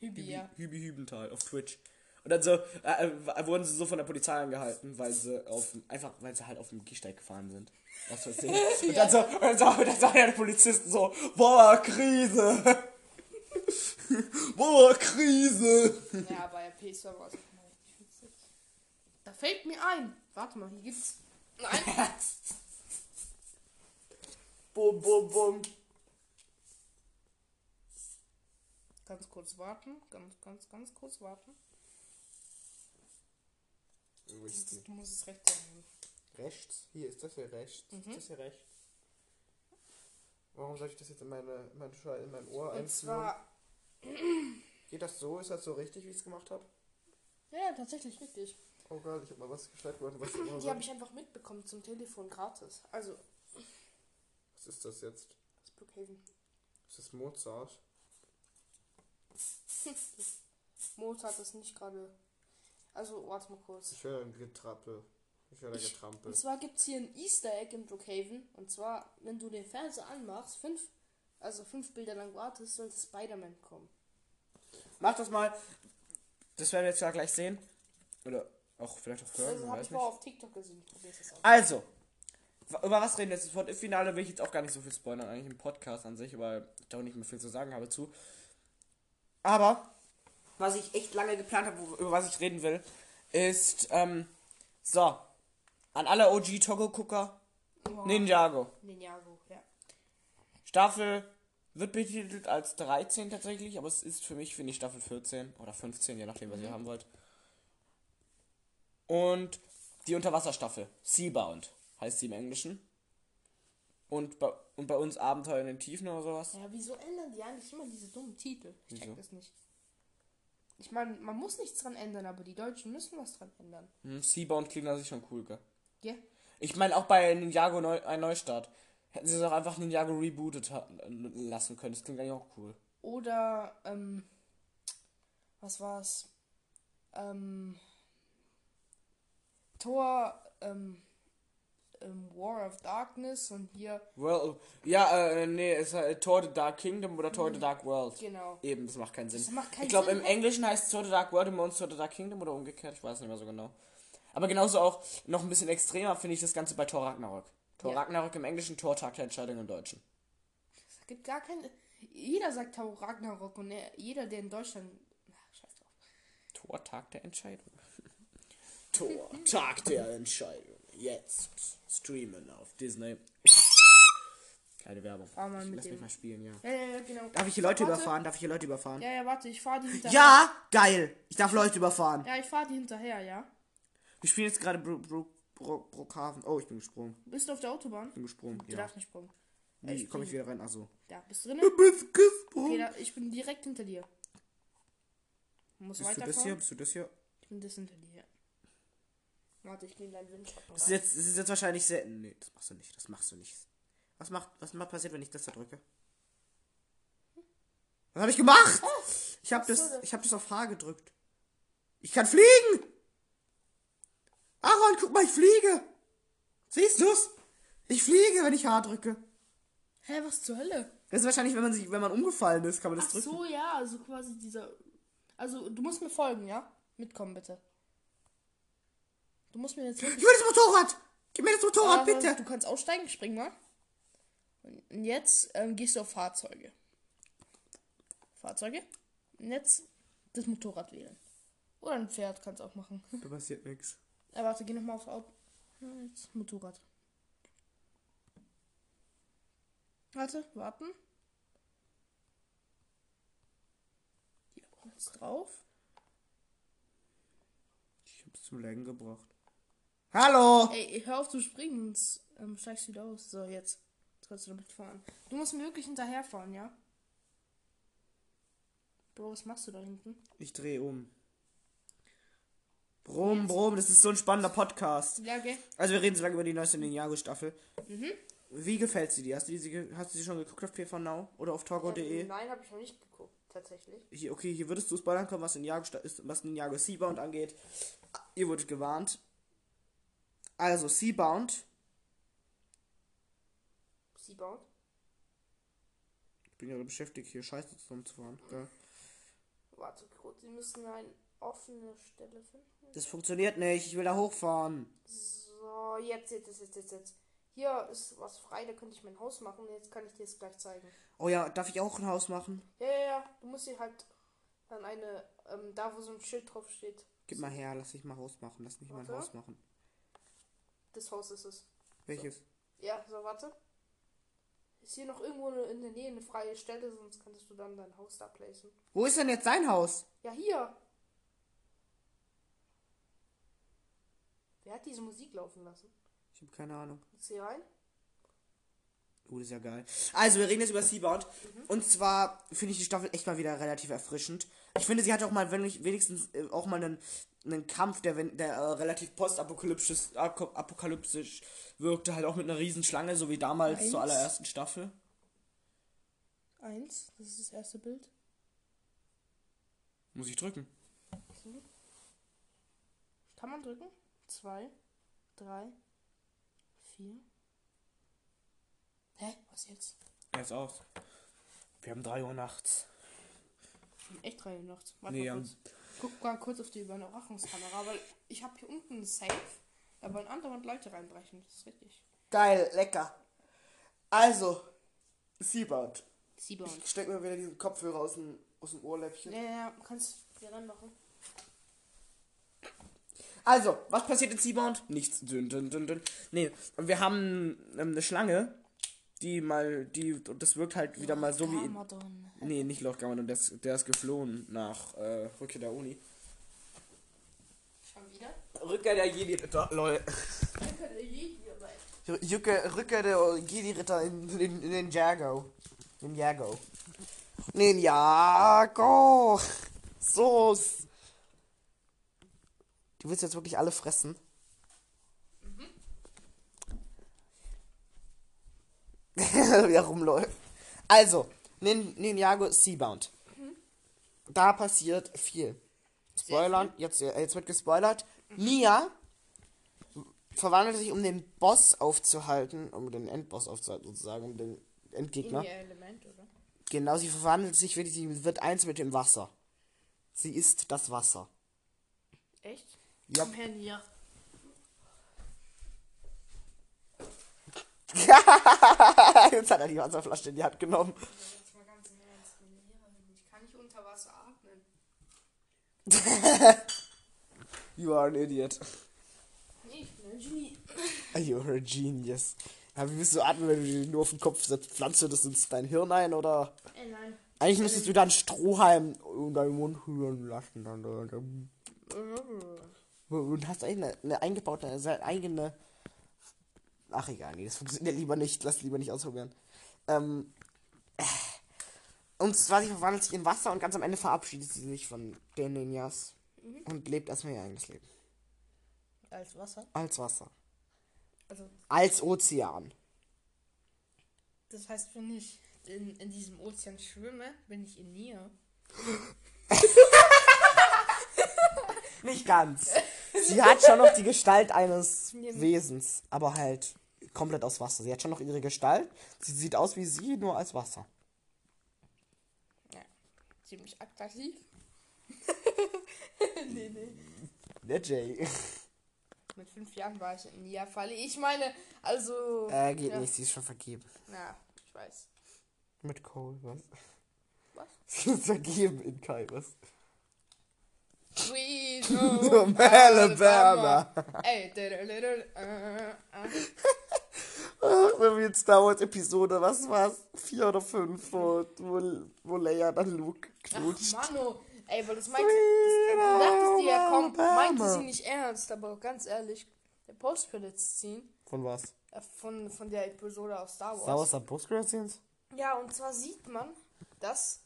Hübi, ja. Hübi Hübenthal auf Twitch. Und dann so, äh, äh, wurden sie so von der Polizei angehalten, weil sie auf, einfach, weil sie halt auf dem Gehsteig gefahren sind. Was. Und dann so, und dann so, und dann sagen ja die Polizisten so, boah, Krise! boah, Krise! Ja, bei RP ist aber also richtig witzig. Da fällt mir ein. Warte mal, hier gibt's. Nein. Bum, bum, bum. Ganz kurz warten. Ganz, ganz, ganz kurz warten. Wo ist? Du musst es rechts nehmen. Rechts? Hier ist das hier rechts. Mhm. Ist das hier rechts? Warum soll ich das jetzt in, meine, mein, Schal- in mein Ohr einführen? zwar. Geht das so? Ist das so richtig, wie ich es gemacht habe? Ja, tatsächlich richtig. Oh Gott, ich habe mal was geschneit worden. Was, Die habe ich einfach mitbekommen zum Telefon gratis. Also, was ist das jetzt? das ist Brookhaven. Ist das Mozart? Mozart ist nicht gerade. Also, warte mal kurz. Ich höre ein Getrappel. Ich höre Ich- Getrampel. Und zwar gibt es hier ein Easter Egg in Brookhaven. Und zwar, wenn du den Fernseher anmachst, fünf, also fünf Bilder lang wartest, sollte Spider-Man kommen. Mach das mal. Das werden wir jetzt ja gleich sehen. Oder auch vielleicht auch hören. Also habe ich mal auf TikTok gesehen. Also, über was reden wir jetzt? Im Finale will ich jetzt auch gar nicht so viel spoilern, eigentlich im Podcast an sich, weil ich da auch nicht mehr viel zu sagen habe zu. Aber, was ich echt lange geplant habe, über was ich reden will, ist, ähm, so, an alle OG-Togo-Gucker, Wow. Ninjago. Ninjago, ja. Staffel wird betitelt als 13 tatsächlich, aber es ist für mich, finde ich, Staffel 14 oder 15, je nachdem, was ihr haben wollt. Und die Unterwasserstaffel, Seabound, heißt sie im Englischen. Und bei, und bei uns Abenteuer in den Tiefen oder sowas. Ja, wieso ändern die eigentlich immer diese dummen Titel? Ich check Wieso? das nicht. Ich meine, man muss nichts dran ändern, aber die Deutschen müssen was dran ändern. Hm, Seabound klingt an sich schon cool, gell? Ja? Ich meine auch bei Ninjago Neu ein Neustart. Hätten sie doch einfach Ninjago rebootet lassen können. Das klingt eigentlich auch cool. Oder, ähm, was war's? Ähm, Tor, ähm, ähm, War of Darkness und hier, Well, ja, äh, nee, es ist halt Tor the Dark Kingdom oder Tor the Dark World. genau. Eben, das macht keinen Sinn. Das macht keinen ich glaube, im Englischen heißt es Tor the Dark World und bei uns Tor the Dark Kingdom oder umgekehrt. Ich weiß nicht mehr so genau. Aber genauso auch noch ein bisschen extremer finde ich das Ganze bei Thor Ragnarok. Thor Ja. Ragnarok im Englischen, Tor Tag der Entscheidung im Deutschen. Es gibt gar keine. Jeder sagt Tau Ragnarok und er, jeder, der in Deutschland. Ach, scheiß drauf. Tor Tag der Entscheidung. Tor Tag der Entscheidung. Jetzt streamen auf Disney. Keine Werbung. Fahr mal mit Lass mich dem- mal spielen, ja. Ja, ja, ja, genau. Darf ich hier Leute Warte. überfahren? Darf ich hier Leute überfahren? Ja, ja, warte, ich fahr die hinterher. Ja, geil. Ich darf Leute überfahren. Ja, ich fahr die hinterher, ja. Wir spielen jetzt gerade Bro Bro Bro Brookhaven. Oh, ich bin gesprungen. Bist du auf der Autobahn? Ich bin gesprungen. Du Ja. darfst nicht springen. Wie komme ich wieder rein? Achso. Da, bist du drin? Du bist gesprungen. Okay, da, ich bin direkt hinter dir. Muss Bist du das hier? Bist du das hier? Ich bin das hinter dir. Warte, ich gehe in deinen Windschatten Das ist jetzt, das ist jetzt wahrscheinlich sehr. Nee, das machst du nicht. Das machst du nicht. Was macht, was macht passiert, wenn ich das da drücke? Was habe ich gemacht? Ich habe das, ich habe das auf H gedrückt. Ich kann fliegen. Aaron, guck mal, ich fliege. Siehst du's? Ich fliege, wenn ich H drücke. Hä, was zur Hölle? Das ist wahrscheinlich, wenn man sich, wenn man umgefallen ist, kann man das Ach drücken. so, ja, also quasi dieser. Also, du musst mir folgen, ja? Mitkommen, bitte. Du musst mir jetzt Ich will das Motorrad. Gib mir das Motorrad, Aber bitte. Du kannst aussteigen, spring mal. Und jetzt ähm, gehst du auf Fahrzeuge. Fahrzeuge. Und jetzt das Motorrad wählen. Oder ein Pferd kannst du auch machen. Da passiert nichts. Ja, warte, geh nochmal aufs Auto. Jetzt Motorrad. Warte, warten. Hier, jetzt drauf. Ich hab's zum Laggen gebracht. Hallo! Ey, hör auf zu springen, sonst ähm, steigst du wieder aus. So, jetzt. Jetzt kannst du damit fahren. Du musst mir wirklich hinterherfahren, ja? Bro, was machst du da hinten? Ich dreh um. Brom, Brom, das ist so ein spannender Podcast. Ja, okay. Also wir reden so lange über die neueste Ninjago-Staffel. Wie gefällt sie dir? Hast du, die, sie ge- hast du sie schon geguckt auf PV Now oder auf Togo.de? Nein, habe ich noch nicht geguckt, tatsächlich. Hier, okay, hier würdest du spoilern kommen, was Ninjago, was Ninjago Seabound angeht. Ihr wurdet gewarnt. Also, Seabound. Seabound. Ich bin gerade beschäftigt, hier Scheiße zusammenzufahren. Gell? Warte kurz, sie müssen eine offene Stelle finden. Das funktioniert nicht, ich will da hochfahren. So, jetzt, jetzt, jetzt, jetzt, jetzt. Hier ist was frei, da könnte ich mein Haus machen. Jetzt kann ich dir das gleich zeigen. Oh ja, darf ich auch ein Haus machen? Ja, ja, ja. Du musst hier halt dann eine ähm, da wo so ein Schild drauf steht. Gib mal her, lass dich mal Haus machen. Lass mich Warte. Haus machen. Das Haus ist es. Welches? Ja, so, warte. Ist hier noch irgendwo in der Nähe eine freie Stelle, sonst könntest du dann dein Haus da placen. Wo ist denn jetzt sein Haus? Ja, hier. Wer hat diese Musik laufen lassen? Ich habe keine Ahnung. Jetzt hier rein. Oh, das ist ja geil. Also, wir reden jetzt über Seabound. Und zwar finde ich die Staffel echt mal wieder relativ erfrischend. Ich finde, sie hat auch mal wenig- wenigstens äh, auch mal einen, einen Kampf, der, wenn- der äh, relativ postapokalyptisch apokalyptisch wirkte, halt auch mit einer Riesenschlange, so wie damals Eins. zur allerersten Staffel. Eins, das ist das erste Bild. Muss ich drücken. Kann man drücken? Zwei, drei, vier. Hä? Was jetzt? Er ist aus. Wir haben 3 Uhr nachts. Echt nachts. Warte Nee, mal kurz. Guck mal kurz auf die Überwachungskamera, weil ich habe hier unten ein Safe. Da wollen andauernd Leute reinbrechen. Das ist richtig. Geil, lecker. Also, Seabound. Seabound. Ich steck mir wieder diesen Kopfhörer aus dem, aus dem Ohrläppchen. Ja, ja, ja, kannst hier reinmachen. Also, was passiert in Seabound? Nichts. Dünn, dünn, dünn, dünn. Nee, wir haben ähm, eine Schlange, die mal, die, und das wirkt halt wieder mal so wie in, Gamadon. Nee, nicht Lord Gammon, der ist, der ist geflohen nach äh, Rückkehr der Uni. Schon wieder? Rückkehr der Jedi-Ritter, lol. Danke, der Jedi, aber- Rückkehr, Rückkehr der Jedi-Ritter in, in, in den Jago. In Jago. In Jago. So. Du willst jetzt wirklich alle fressen? Wie er rumläuft. Also, Nin Ninjago Seabound. Da passiert viel. Spoilern, jetzt, äh, jetzt wird gespoilert. Nia verwandelt sich, um den Boss aufzuhalten, um den Endboss aufzuhalten, sozusagen, um den Endgegner. Element, oder? Genau, sie verwandelt sich, wird, sie wird eins mit dem Wasser. Sie ist das Wasser. Echt? Ja. Komm her, Nia. Jetzt hat er die Wasserflasche in die Hand genommen. Ich kann nicht unter Wasser atmen. You are an idiot. Nee, ich bin ein Genie. You are a genius. Ja, wie willst du atmen, wenn du dir nur auf den Kopf setzt? Pflanzt du das ins dein Hirn ein oder? Ey, nein. Eigentlich müsstest du dann Strohhalm in deinen Mund rühren lassen. Dann. Und hast eine, eine eingebaute, eine eigene. Ach egal, nee, das funktioniert lieber nicht. Lass lieber nicht ausprobieren. Ähm. Und zwar, sie verwandelt sich in Wasser und ganz am Ende verabschiedet sie sich von den Ninjas. Und lebt erstmal ihr eigenes Leben. Als Wasser? Als Wasser. Also, Als Ozean. das heißt, wenn ich in, in diesem Ozean schwimme, bin ich in Nia. Nicht ganz. Sie hat schon noch die Gestalt eines. Wesens, aber halt komplett aus Wasser. Sie hat schon noch ihre Gestalt. Sie sieht aus wie sie, nur als Wasser. Ja. Ziemlich aggressiv. nee, nee. Der Jay. Mit fünf Jahren war ich in Nia falle. Ich meine, also. Äh, geht ja. nicht, sie ist schon vergeben. Ja, ich weiß. Mit Cole, was? Was? Sie ist vergeben in Kai, was? Sweet Home home Alabama. Ey, diddle-diddle, äh, äh. Ach, so wie Star Wars Episode, was war's? Vier oder fünf, wo, wo, wo Leia dann Luke Ach, knutscht. Mano. Ey, weil das meinte. Sweet Du dachtest dir, ja, komm, Alabama. meinte sie nicht ernst, aber ganz ehrlich, der Post-Credits-Scene Von was? äh, von, von der Episode aus Star Wars. Star Wars hat Post-Credit-Scenes? Ja, und zwar sieht man, dass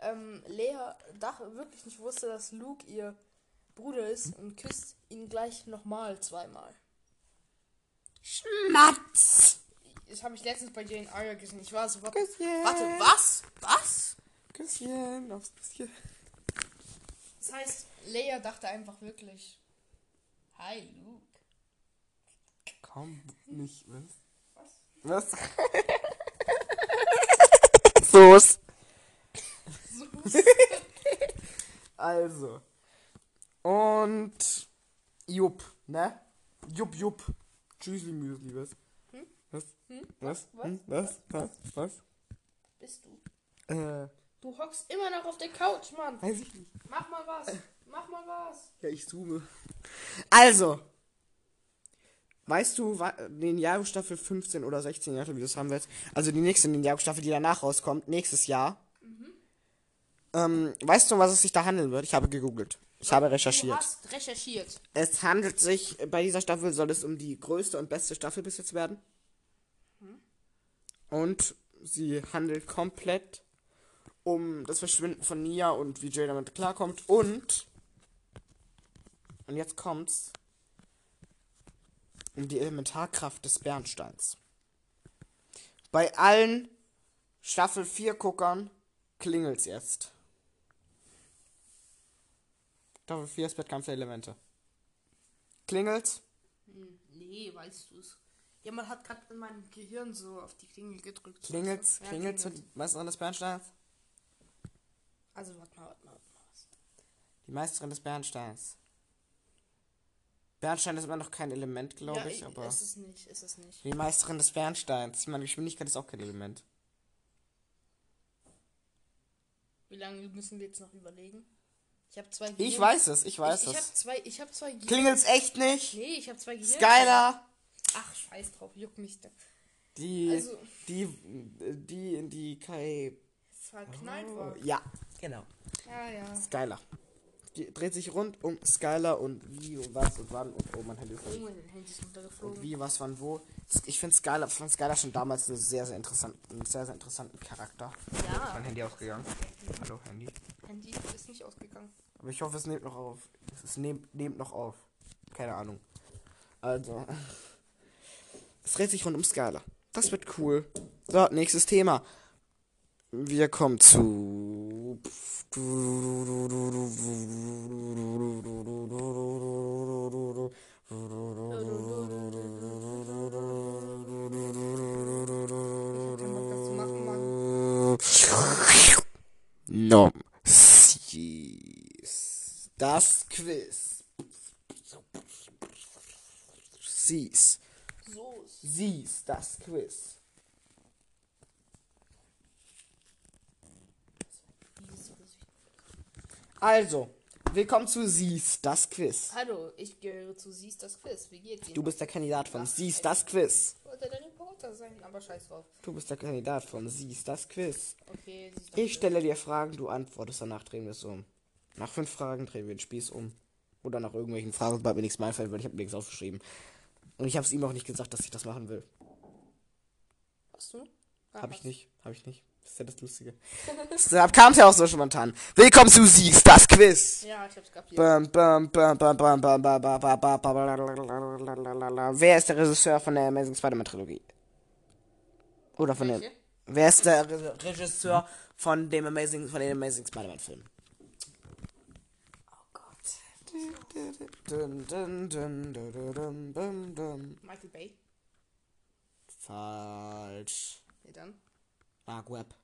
ähm, Lea Dach wirklich nicht wusste, dass Luke ihr Bruder ist und küsst ihn gleich nochmal zweimal. Schnatz! Das habe ich letztens bei Jane Arya gesehen. Ich war so, warte, Küsschen. warte was? Was? Küsschen aufs Küsschen. Das heißt, Leia dachte einfach wirklich, hi Luke. Komm, nicht, was? Was? Was? So's. Also. Und. Jupp, ne? Jupp, jupp. Tschüssli, Müsli, was? Was? Hm? Was? Was? Hm? Was? Was? Was? Bist du? Äh, Du hockst immer noch auf der Couch, Mann. Weiß ich nicht. Mach mal was. Mach mal was. Ja, ich zoome. Also. Weißt du, wa- Ninjago Staffel 15 oder 16, ja, wie das haben willst. Also die nächste Ninjago Staffel, die danach rauskommt, nächstes Jahr. Ähm, weißt du, um was es sich da handeln wird? Ich habe gegoogelt. Ich habe Du recherchiert. hast recherchiert. Es handelt sich, bei dieser Staffel soll es um die größte und beste Staffel bis jetzt werden. Und sie handelt komplett um das Verschwinden von Nia und wie Jay damit klarkommt. Und, und jetzt kommt's, um die Elementarkraft des Bernsteins. Bei allen Staffel 4 Guckern klingelt's jetzt. Staffel 4 ist Wettkampf der Elemente. Klingelt's? Nee, weißt du's. Ja, man hat gerade in meinem Gehirn so auf die Klingel gedrückt. Klingelt's? Ja, Klingelt's? klingelt. Die Meisterin des Bernsteins? Also, warte mal, warte mal, warte mal. Die Meisterin des Bernsteins. Bernstein ist immer noch kein Element, glaube ja, ich, aber. Ist es nicht, ist es nicht. Die Meisterin des Bernsteins. Ich meine, Geschwindigkeit ist auch kein Element. Wie lange müssen wir jetzt noch überlegen? Ich habe zwei Ich Gehirn- weiß es, ich weiß ich, ich es. habe zwei, ich habe zwei Gehirn. Klingelt's echt nicht? Nee, ich habe zwei Gehirn. Skylar! Ach, scheiß drauf, juckt mich da. Die, Also- die, die in die Kai. Verknallt war. Ja, genau. Ja, ja. Skylar. Die dreht sich rund um Skylar und wie und was und wann und oh, mein Handy ist Handy ist und runtergeflogen. wie, was, wann, wo. Ich finde Skylar, fand Skylar schon damals eine sehr, sehr interessant, einen sehr, sehr interessanten Charakter. Ja. Mein Handy ausgegangen. Hallo, Handy. Handy ist nicht ausgegangen. Aber ich hoffe, es nimmt noch auf. Es nimmt, nimmt noch auf. Keine Ahnung. Also. Es dreht sich rund um Skala. Das wird cool. So, nächstes Thema. Wir kommen zu. Bock, das Quiz. Ist Sies. Das Quiz. Also, willkommen zu Sies. Das Quiz. Hallo, ich gehöre zu Siehst das Quiz. Wie geht's Ihnen? Du bist der Kandidat von Sies. Das Quiz. Ich wollte der Reporter sein, aber scheiß drauf. Du bist der Kandidat von Sies. Das Quiz. Okay, Siehst das Ich Quiz. stelle dir Fragen, du antwortest, danach drehen wir es um. Nach fünf Fragen drehen wir den Spieß um. Oder nach irgendwelchen Fragen, sobald mir nichts mehr einfällt, weil ich habe mir nichts aufgeschrieben. Und ich habe es ihm auch nicht gesagt, dass ich das machen will. Hast du? Ah, hab ich nicht, hab ich nicht. Das ist ja das Lustige. Deshalb kam es ja auch so spontan. Willkommen zu Siegs, das Quiz! Ja, ich habe hab's kapiert. Wer ist der Regisseur von der Amazing Spider-Man Trilogie? Oder von Welche? dem. Wer ist der Re Regisseur von dem Amazing, von den Amazing Spider-Man Filmen? Michael Bay. Falsch. Nee, dann. Mark Webb.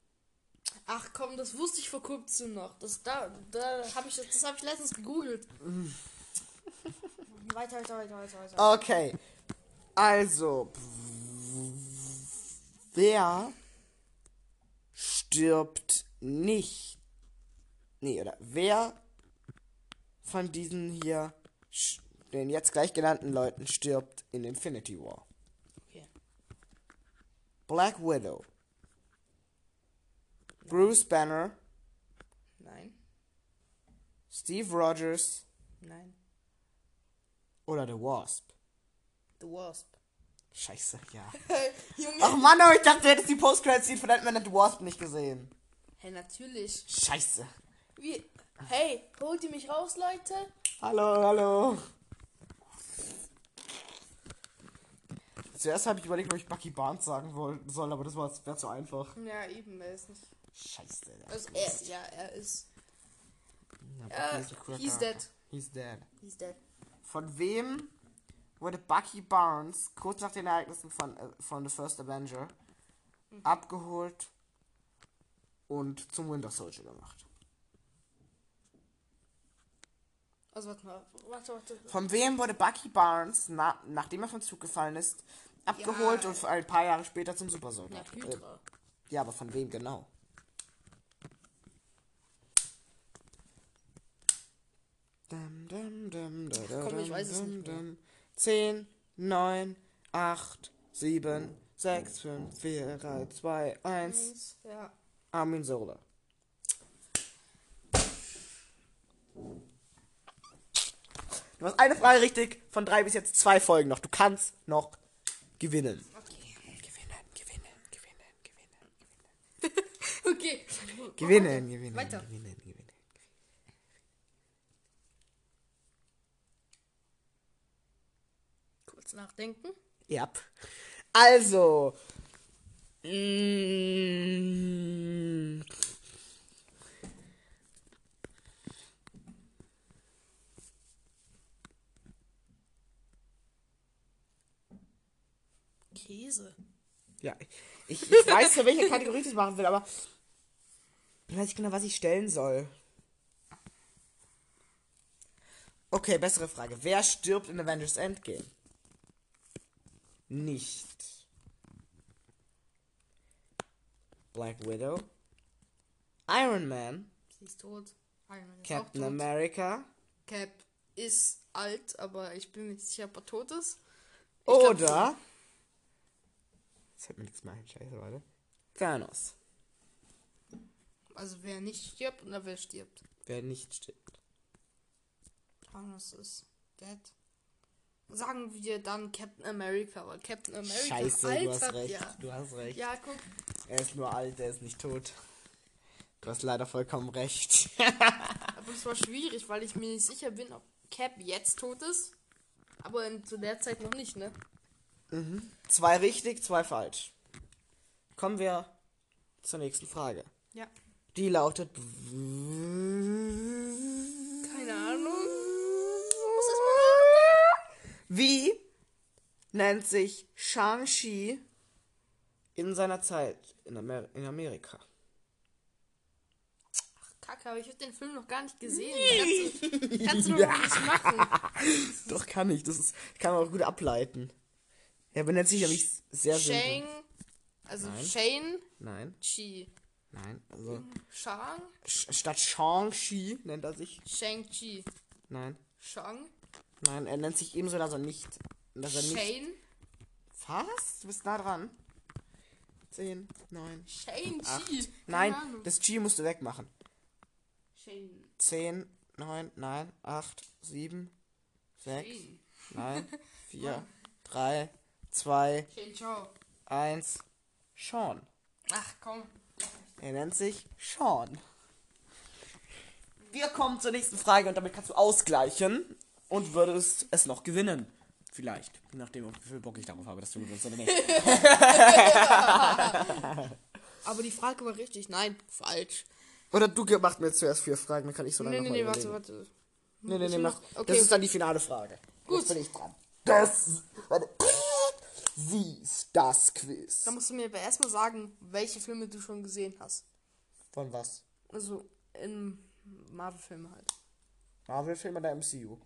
Ach komm, das wusste ich vor kurzem noch. Das da, da habe ich, das habe ich letztens gegoogelt. weiter, weiter, weiter, weiter, weiter. Okay. Also. Wer stirbt nicht? Nee, oder wer von diesen hier, den jetzt gleich genannten Leuten, stirbt in Infinity War? Okay. Black Widow. Bruce Banner. Nein, Steve Rogers. nein. Oder The Wasp. The Wasp. Scheiße, ja. Junge. Ach Mann, aber ich dachte, du hättest die Post-Credit-Scene von Ant-Man and the Wasp nicht gesehen. Hey, natürlich. Scheiße. Wie? Hey, holt ihr mich raus, Leute? Hallo, hallo. Zuerst habe ich überlegt, ob ich Bucky Barnes sagen soll, aber das wäre zu einfach. Ja, eben, er ist nicht. Scheiße. Also er, ja, er ist. Ja, Bucky ist ein cooler he's Charakter. dead. He's dead. He's dead. Von wem wurde Bucky Barnes kurz nach den Ereignissen von, äh, von The First Avenger abgeholt und zum Winter Soldier gemacht? Also warte mal, warte, warte. Von wem wurde Bucky Barnes, na, nachdem er vom Zug gefallen ist, abgeholt ja. und ein paar Jahre später zum Supersoldat? gedreht? ja, aber von wem genau? Dum, dum, dum, da, da, Ach, komm, ich weiß es nicht. 10, 9, 8, 7, 6, 5, 4, 3, 2, 1. Armin Sola. Du hast eine Frage richtig, von drei bis jetzt zwei Folgen noch. Du kannst noch gewinnen. Okay. Gewinnen, gewinnen, gewinnen, Okay. gewinnen. Gewinnen, gewinnen, Weiter. gewinnen, gewinnen. Kurz nachdenken. Ja. Also. Mm, Käse. ja, ich, ich weiß für welche Kategorie ich das machen will, aber ich weiß nicht genau, was ich stellen soll. Okay, bessere Frage. Wer stirbt in Avengers Endgame? Nicht. Black Widow. Iron Man. Sie ist tot. Iron Man ist Captain tot. America. Cap ist alt, aber ich bin mir nicht sicher, ob er tot ist. Ich glaub Oder. Jetzt fällt mir nichts mehr ein. Scheiße, warte. Thanos. Also wer nicht stirbt oder wer stirbt. Wer nicht stirbt. Thanos ist dead. Sagen wir dann Captain America, weil Captain America Scheiße, alt du hast hat, recht. Ja. Du hast recht. ja, guck. Er ist nur alt, er ist nicht tot. Du hast leider vollkommen recht. Aber es war schwierig, weil ich mir nicht sicher bin, ob Cap jetzt tot ist. Aber in, zu der Zeit noch nicht, ne? Zwei richtig, zwei falsch. Kommen wir zur nächsten Frage. Ja. Die lautet. Keine Ahnung. Wie nennt sich Shang-Chi in seiner Zeit in, Amer in Amerika? Kacke, aber ich habe den Film noch gar nicht gesehen. Kannst du, kannst du doch nicht machen. Doch, kann ich. Das ist, kann man auch gut ableiten. Er benennt sich nämlich sehr Shang, simpel. also Nein. Shane, Nein, Chi. nein. Also, Shang, sch- statt Shang-Chi nennt er sich. Shang-Chi. Nein, Shang, nein, er nennt sich ebenso, dass er nicht. Dass er nicht. Shane, Was? Du bist nah dran. 10, 9, Shane 8. Chi. Nein, Keine Ahnung. das Chi musst du wegmachen. Shane. 10, 9, nein, 8, 7, 6, Shane. 9, 4, 3, 2, Shane Chow. 1. Sean. Ach komm. Er nennt sich Sean. Wir kommen zur nächsten Frage und damit kannst du ausgleichen und würdest es noch gewinnen. Vielleicht. Je nachdem, wie viel Bock ich darauf habe, dass du gewinnst oder nicht. Aber die Frage war richtig. Nein, falsch. Oder du machst mir zuerst vier Fragen, dann kann ich so lange Nee, nee, nee, warte, warte. Nee, nee, nee, mach. okay. Das ist dann die finale Frage. Gut. Jetzt bin ich dran. Das. Warte. Sie ist das Quiz. Da musst du mir aber erstmal sagen, welche Filme du schon gesehen hast. Von was? Also in Marvel-Filme halt. Marvel-Film oder MCU?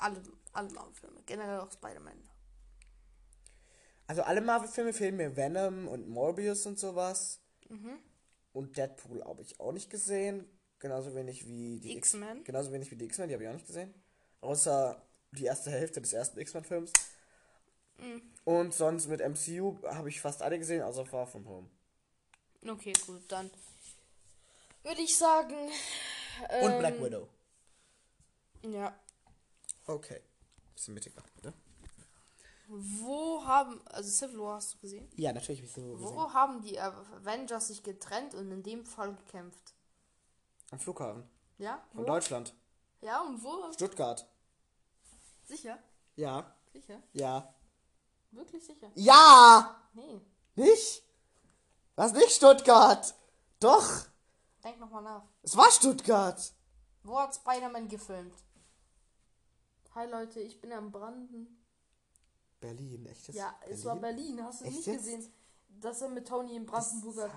Alle, alle Marvel-Filme. Generell auch Spider-Man. Also alle Marvel-Filme fehlen mir Venom und Morbius und sowas. Und Deadpool habe ich auch nicht gesehen. Genauso wenig wie die X-Men? Genauso wenig wie die X-Men, die habe ich auch nicht gesehen. Außer die erste Hälfte des ersten X-Men-Films. Und sonst mit MCU habe ich fast alle gesehen, außer Far From Home. Okay, gut, dann würde ich sagen. Und ähm, Black Widow. Ja. Okay. Bisschen mittiger, ne? Wo haben. Also Civil War hast du gesehen? Ja, natürlich habe ich gesehen. Wo haben die Avengers sich getrennt und in dem Fall gekämpft? Am Flughafen. Ja? Von? Deutschland. Ja, und wo? Stuttgart. Sicher? Ja. Sicher? Ja. Wirklich sicher? Ja! Nee. Nicht? Was nicht Stuttgart? Doch! Denk nochmal nach. Es war Stuttgart! Wo hat Spider-Man gefilmt? Hi Leute, ich bin am Branden. Berlin, echtes Ja, es war Berlin. Hast du Echt nicht jetzt? gesehen? Dass er mit Tony in Brandenburg hat.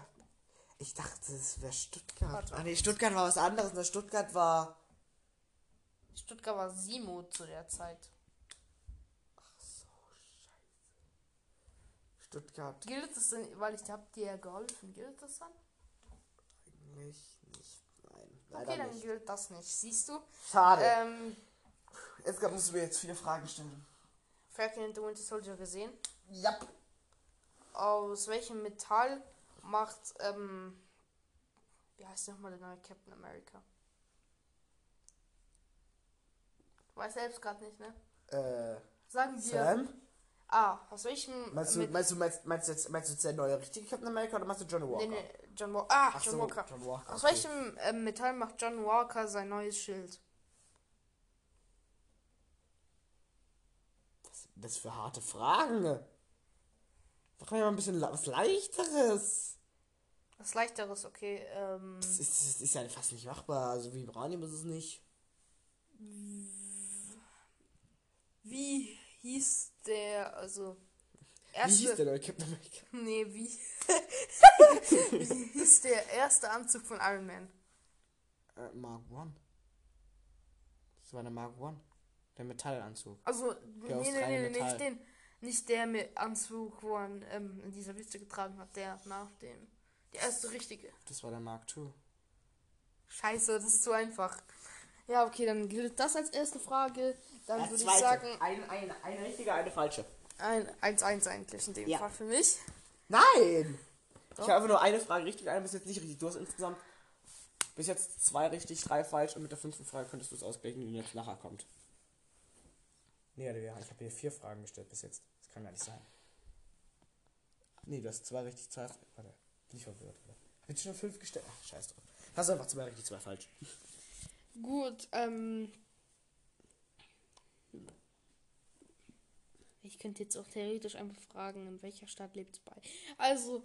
Ich dachte, es wäre Stuttgart. Warte. Ah nee, Stuttgart war was anderes. Ne? Stuttgart war. Stuttgart war Simo zu der Zeit. Stuttgart Gilt das denn, weil ich hab dir ja geholfen, gilt das dann? eigentlich nicht. Nein. Okay, dann nicht. gilt das nicht. Siehst du? Schade. Ähm, jetzt musst du mir jetzt vier Fragen stellen. Falcon and the Winter Soldier gesehen. Ja. Aus welchem Metall macht, ähm, wie heißt nochmal der neue Captain America? Du weißt selbst gerade nicht, ne? Äh, Sagen wir. Sam? Ah, aus welchem. Meinst du, mit- meinst du, meinst, meinst jetzt, meinst du jetzt der neue richtige Captain America oder meinst du Johnny Walker? Nee, nee, John Walker. Ah, Ach John so, Walker. John Walker. Aus okay. welchem ähm, Metall macht John Walker sein neues Schild? Das für harte Fragen. Mir mal ein bisschen was leichteres. Was leichteres, okay. Ähm, Das ist, das ist ja fast nicht machbar. Also Vibranium ist es nicht. wie hieß der, also. Wie Erste, hieß der neue Captain America? Nee, wie. wie hieß der erste Anzug von Iron Man? Äh, Mark One. Das war der Mark One. Der Metallanzug. Also, Der nee, nee, nee, Metall. nicht den. Nicht der mit Anzug, wo er ähm, in dieser Wüste getragen hat, der nach dem. Der erste richtige. Das war der Mark II. Scheiße, das ist zu einfach. Ja, okay, dann gilt das als erste Frage. Dann Als würde ich sagen, Ein, ein, eine richtige, eine falsche. ein 1-1 eigentlich in dem Ja. Fall für mich. Nein! Doch. Ich habe einfach nur eine Frage richtig, eine bis jetzt nicht richtig. Du hast insgesamt bis jetzt zwei richtig, drei falsch und mit der fünften Frage könntest du es ausgleichen, die jetzt nachher kommt. Nee, ja, ich habe hier vier Fragen gestellt bis jetzt. Das kann gar nicht sein. Nee, du hast zwei richtig, zwei. Warte, bin ich verwirrt, oder? Hab ich schon fünf gestellt? Ach, scheiß drauf. Hast du einfach zwei richtig, zwei falsch. Gut, ähm. Ich könnte jetzt auch theoretisch einfach fragen, in welcher Stadt lebt bei. Also,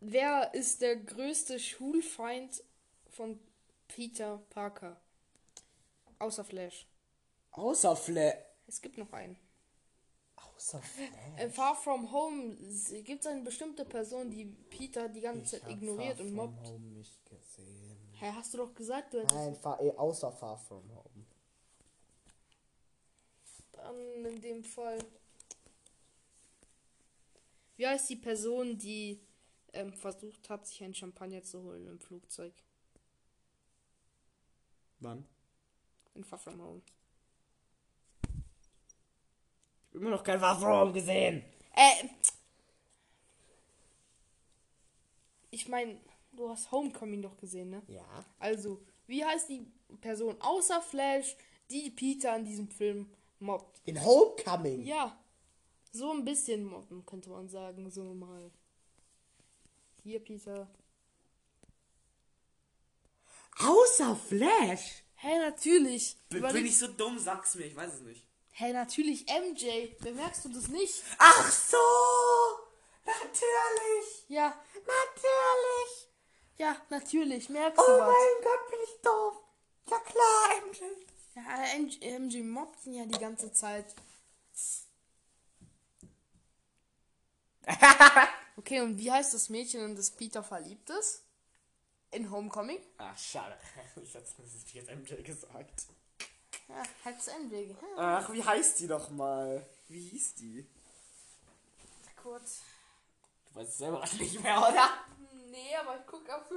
wer ist der größte Schulfeind von Peter Parker? Außer Flash. Außer Flash. Es gibt noch einen. Außer Flash. In Far From Home gibt es eine bestimmte Person, die Peter die ganze Zeit ignoriert und mobbt. Home nicht. Hä, hast du doch gesagt, du hättest Nein, far, eh, außer Far From Home. dann in dem Fall. Wie heißt die Person, die ähm, versucht hat, sich ein Champagner zu holen im Flugzeug? Wann? In Far From Home. Immer noch kein Far From Home gesehen. Äh. Ich meine, du hast Homecoming doch gesehen, ne? Ja. Also, wie heißt die Person außer Flash, die Peter in diesem Film mobbt? In Homecoming. Ja, so ein bisschen mobben, könnte man sagen, so mal. Hier, Peter. Außer Flash. Hä, natürlich. Bin, Überleg- bin ich so dumm, sag's mir, ich weiß es nicht. Hä, natürlich MJ. Bemerkst du das nicht? Ach so! Natürlich! Ja, Natürlich! Ja, natürlich. Merkst Oh du was? mein Gott, bin ich doof! Ja klar, MJ! Ja, MJ, MJ mobbt ihn ja die ganze Zeit. Okay, und wie heißt das Mädchen, in das Peter verliebt ist? In Homecoming? Ach, schade. Ich hab's das jetzt MJ gesagt. Ja, hat's MJ. Ja, Ach, wie heißt die doch mal? Wie hieß die? kurz. Du weißt es selber nicht mehr, oder? Nee, aber ich guck auf.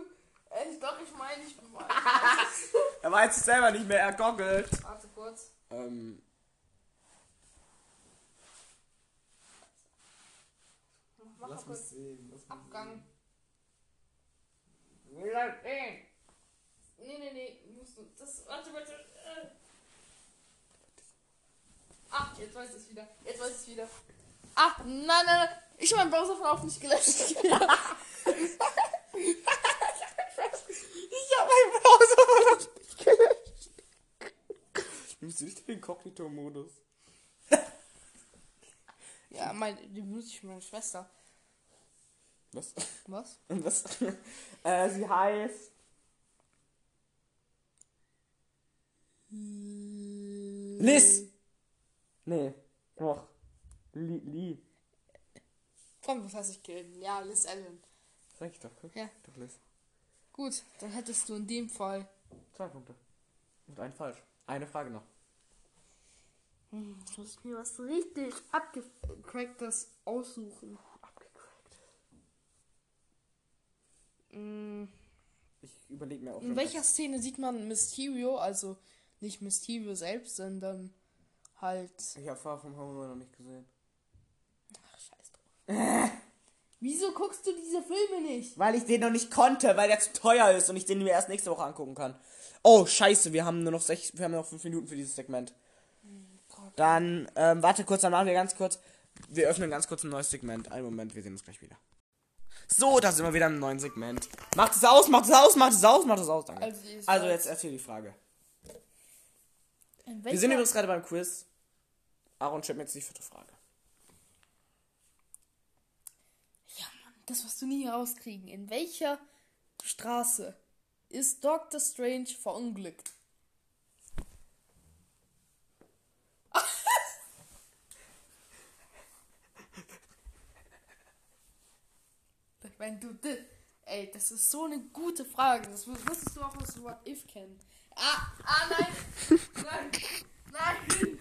Äh, doch, ich meine, ich weiß. Er weiß es selber nicht mehr, er goggelt. Warte kurz. Ähm. Mach mal Lass mich kurz sehen. Lass mich Abgang. sehen. Will das sehen? Nee, nee, nee. Musst du. Das. Warte, warte. Äh. Ah, jetzt weiß ich es wieder. Jetzt weiß ich es wieder. Ah, nein, nein, nein. Ich habe meinen Browserverlauf nicht gelöscht. Ich hab meinen Browser noch nicht gelöscht. Nimmst du nicht den Inkognito-Modus? ja, mein, die benutze ich für meine Schwester. Was? Was? Was? äh, sie heißt. Liz! Nee, doch. Li. Li. Komm, was heißt ich killen? Ja, Liz Allen. Sag ich doch, guck. Ja. Doch, Liz. Gut, dann hättest du in dem Fall. Zwei Punkte. Und ein falsch. Eine Frage noch. Hm, ich muss mir was richtig abgecracktes aussuchen. Abgecrackt. Hm, Ich überlege mir auch. In welcher was. Szene sieht man Mysterio? Also nicht Mysterio selbst, sondern halt. Ich habe Far From Home noch nicht gesehen. Drauf. Wieso guckst du diese Filme nicht? Weil ich den noch nicht konnte, weil der zu teuer ist und ich den mir erst nächste Woche angucken kann. Oh, scheiße, wir haben nur noch sech, wir haben noch fünf Minuten für dieses Segment. Dann, ähm, warte kurz, dann machen wir ganz kurz. Wir öffnen ganz kurz ein neues Segment. Einen Moment, wir sehen uns gleich wieder. So, da sind wir wieder im neuen Segment. Macht es aus, macht es aus, macht es aus, macht es aus, danke. Also, Also jetzt erzähl die Frage. Wir sind übrigens gerade beim Quiz. Aaron stellt mir jetzt die vierte Frage. Ja, Mann, das wirst du nie rauskriegen. In welcher Straße ist Dr. Strange verunglückt? Meine, du, du, ey, das ist so eine gute Frage. Das wüsstest du auch aus What If kennen. Ah, ah, nein! Nein! Nein!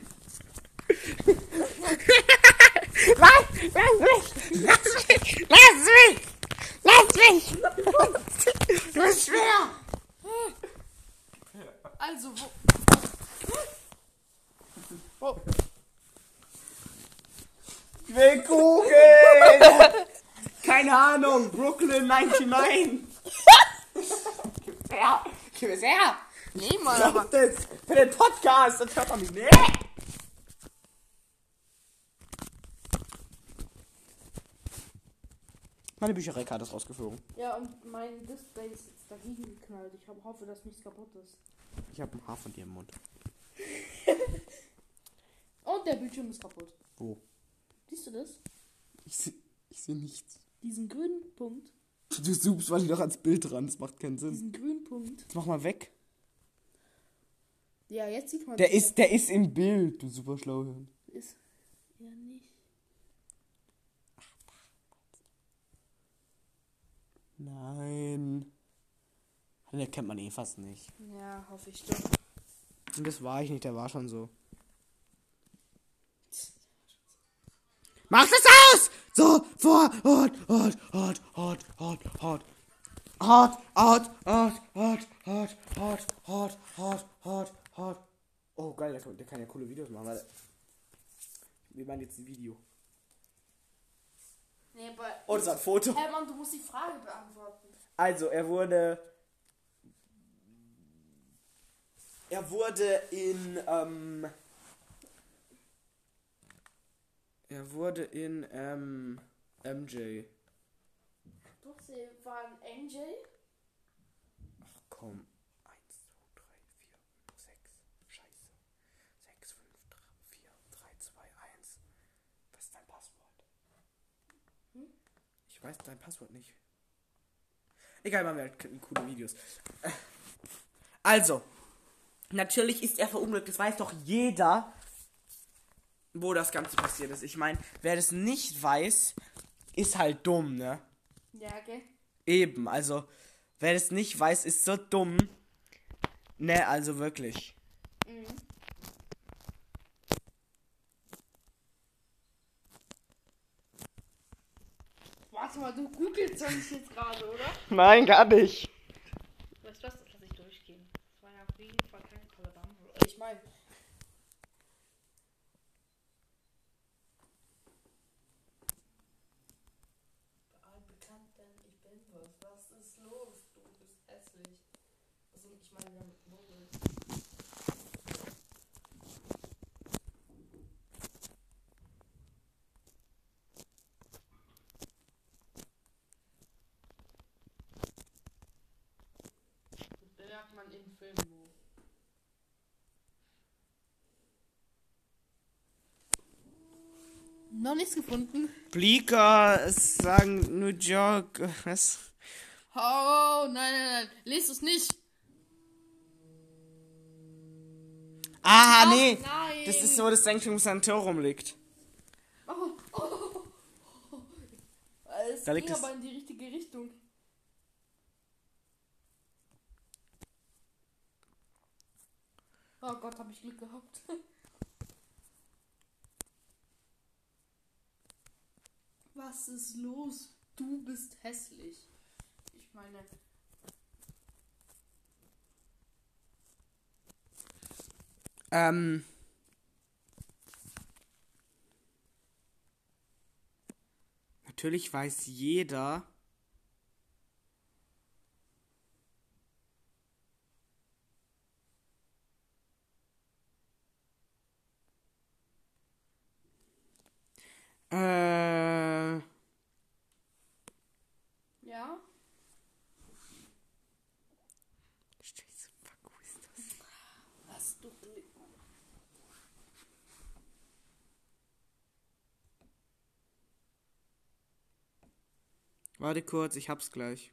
Lass mich! Lass mich! Lass mich! Lass mich! Das ist schwer! Also, wo. Wo. Ich will googeln! Keine Ahnung, Brooklyn 99! Gib her! Gib es her! Nee, Mann, Was aber. ist das? Für den Podcast, das hört man mich nicht! Meine Bücherei hat das rausgeflogen. Ja, und mein Display ist jetzt dagegen geknallt. Ich hab- hoffe, dass nichts kaputt ist. Ich habe ein Haar von dir im Mund. Und der Bildschirm ist kaputt. Wo? Siehst du das? Ich sehe ich seh nichts. Diesen grünen Punkt. Du zoomst mal doch ans Bild ran, das macht keinen Sinn. Diesen grünen Punkt. Jetzt mach mal weg. Ja, jetzt sieht man. Der ist, der ist im Bild, du super schlau. Ist. Ja, nicht. Nein. Den erkennt man eh fast nicht. Ja, hoffe ich doch. Und das war ich nicht, der war schon so. Mach das aus! So, vor, hot, hot, hot, hot, hot, hot. Hot, hot, hot, hot, hot, hot, hot, hot, hot, hot. Oh, geil, der kann, der kann ja coole Videos machen, warte. Wir machen jetzt ein Video. Nee, aber. Oh, das war ein Foto. Hey, Mann, du musst die Frage beantworten. Also, er wurde. Er wurde in. Ähm, er wurde in. Ähm, MJ. Doch, sie war ein NJ. Ach komm. 1, 2, 3, 4, 6. Scheiße. 6, 5, 4, 3, 2, 1. Was ist dein Passwort? Hm? Ich weiß dein Passwort nicht. Egal, machen wir halt coole Videos. Also, natürlich ist er verunglückt. Das weiß doch jeder, wo das Ganze passiert ist. Ich meine, wer das nicht weiß, ist halt dumm, ne? Ja, gell? Eben, also, wer das nicht weiß, ist so dumm. Ne, also wirklich. Mhm. Warte mal, du googelst doch nicht jetzt gerade, oder? Nein, gar nicht. Weißt du was? Das lasse ich durchgehen. Das war ja auf jeden Fall keine tolle Band. Ich meine. Ich bin was. Was ist los? Du bist hässlich. Also, ich meine, wir haben Bemerkt man in Filmen wo. Noch nichts gefunden. Bleaker sagen New York. Was? Oh, nein, nein, nein. Lest es nicht. Ah, nee. nein. Das ist so, das Sanctum Sanctorum liegt. Oh, oh, oh, oh. Es Da ging liegt es. aber in die richtige Richtung. Oh Gott, habe ich Glück gehabt. Was ist los? Du bist hässlich. Ich meine. Ähm. Natürlich weiß jeder, Äh. Ja? Fuck, wo ist das? Was du. Warte kurz, ich hab's gleich.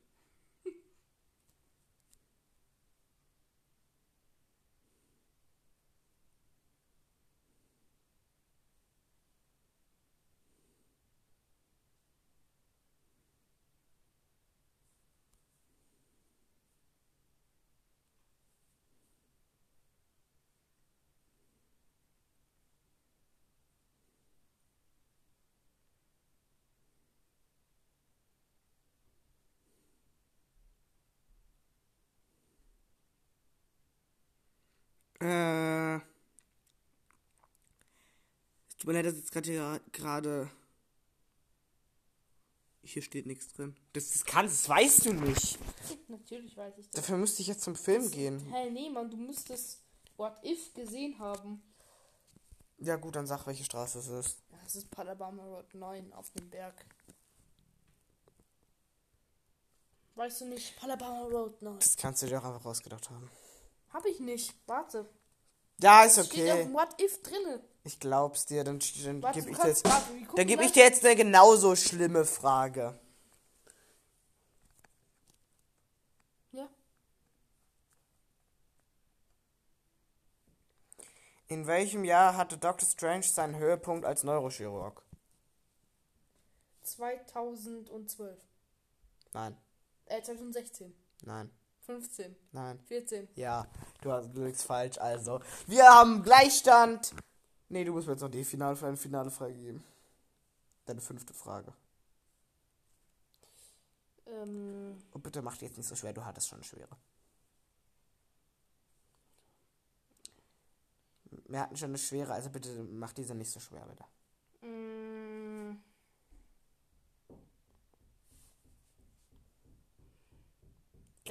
Äh. Es tut mir leid, dass jetzt gerade hier- gerade. Hier steht nichts drin. Das, das kannst, das weißt du nicht. Natürlich weiß ich das. Dafür müsste ich jetzt zum Film gehen. Hey, nee, Mann, du müsstest What If gesehen haben. Ja, gut, dann sag, welche Straße es ist. Ja, Das ist Paderborner Road 9 auf dem Berg. Weißt du nicht, Paderborner Road 9. Das kannst du dir auch einfach rausgedacht haben. Hab ich nicht. Warte. Ja, ist Steht auf okay. dem What If drinne. Ich glaub's dir, dann, dann Warte, gebe du ich dir kannst, jetzt. warte, wir gucken Dann gebe ich dir jetzt eine genauso schlimme Frage. Ja. In welchem Jahr hatte Dr. Strange seinen Höhepunkt als Neurochirurg? 2012. Nein, Äh, 2016. nein, 15. nein. 14. 14. Ja, du hast du liegst falsch. Also, wir haben Gleichstand. Nee, du musst mir jetzt noch die Finale für eine Finale freigeben. Deine fünfte Frage. Ähm, Und bitte mach die jetzt nicht so schwer, du hattest schon schwere. Wir hatten schon eine schwere, also bitte mach diese nicht so schwer, bitte.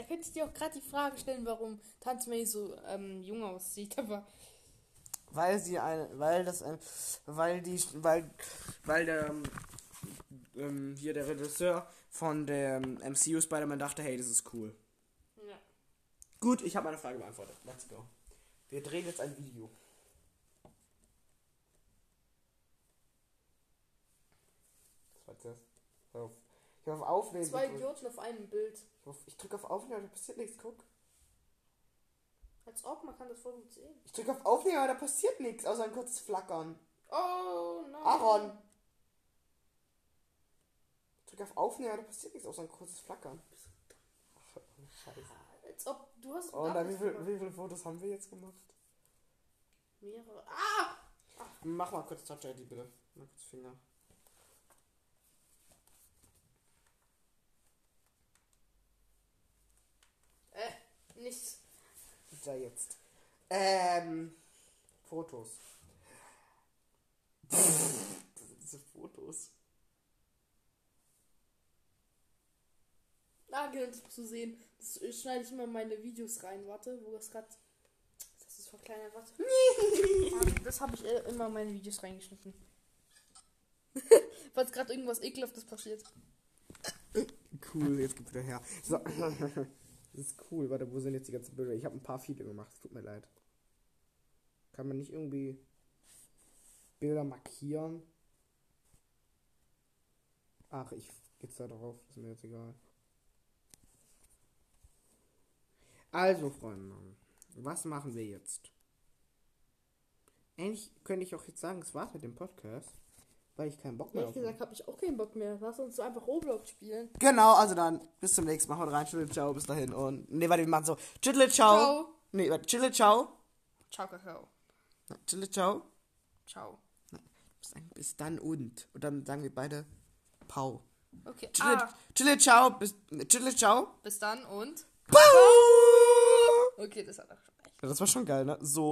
Da könntest du dir auch gerade die Frage stellen, warum Tante May so ähm, jung aussieht, aber Weil sie ein, weil das ein, weil die, weil, weil der, ähm, ähm, hier der Regisseur von dem MCU Spider-Man dachte, hey, das ist cool. ja. Gut, ich habe meine Frage beantwortet. Let's go. Wir drehen jetzt ein Video. Was war das? Auf. Ich auf Aufnehmen. Zwei gedrückt. Idioten auf einem Bild. Ich, auf, ich drücke auf Aufnehmen, da passiert nichts. Guck. Als ob, man kann das voll gut sehen. Ich drücke auf Aufnehmen, aber da passiert nichts, außer ein kurzes Flackern. Oh nein. Aaron! Ich drücke auf Aufnehmen, aber da passiert nichts, außer ein kurzes Flackern. Ach, oh, Scheiße. Als ob, du hast Oh, dann, wie, viel, wie viele Fotos haben wir jetzt gemacht? Mehrere. Ah! Mach mal kurz Touch ID bitte. Mal kurz Finger. Nichts. Da jetzt. Ähm. Fotos. Diese Fotos. Ah, genau, du sehen. Das schneide ich immer in meine Videos rein. Warte, wo das gerade. Das ist verkleinert, warte. Das habe ich äh, immer in meine Videos reingeschnitten. Falls gerade irgendwas ekelhaftes passiert. Cool, jetzt gib wieder her. So. Das ist cool. Warte, wo sind jetzt die ganzen Bilder? Ich habe ein paar viele gemacht. Tut mir leid. Kann man nicht irgendwie Bilder markieren? Ach, ich geht's da drauf. Ist mir jetzt egal. Also, Freunde, was machen wir jetzt? Eigentlich könnte ich auch jetzt sagen, es war's mit dem Podcast, weil ich keinen Bock mehr Ehrlich auf gesagt habe ich auch keinen Bock mehr. Lass uns so einfach Roblox spielen. Genau, also dann bis zum nächsten Mal. Haut rein, tschüss, ciao, bis dahin. Und nee, warte, wir machen so. Tschüss, ciao. Ciao. Nee, warte, tschüss, ciao. Ciao, Kakao. Tschüss, ciao. Ciao. Bis dann- und. Und dann sagen wir beide Pau. Okay. Tschüss, Ah, tschüss, ciao. Bis, tschüss, ciao. bis dann und. Pau. Okay, das hat auch schon recht. Ja, das war schon geil, ne? So.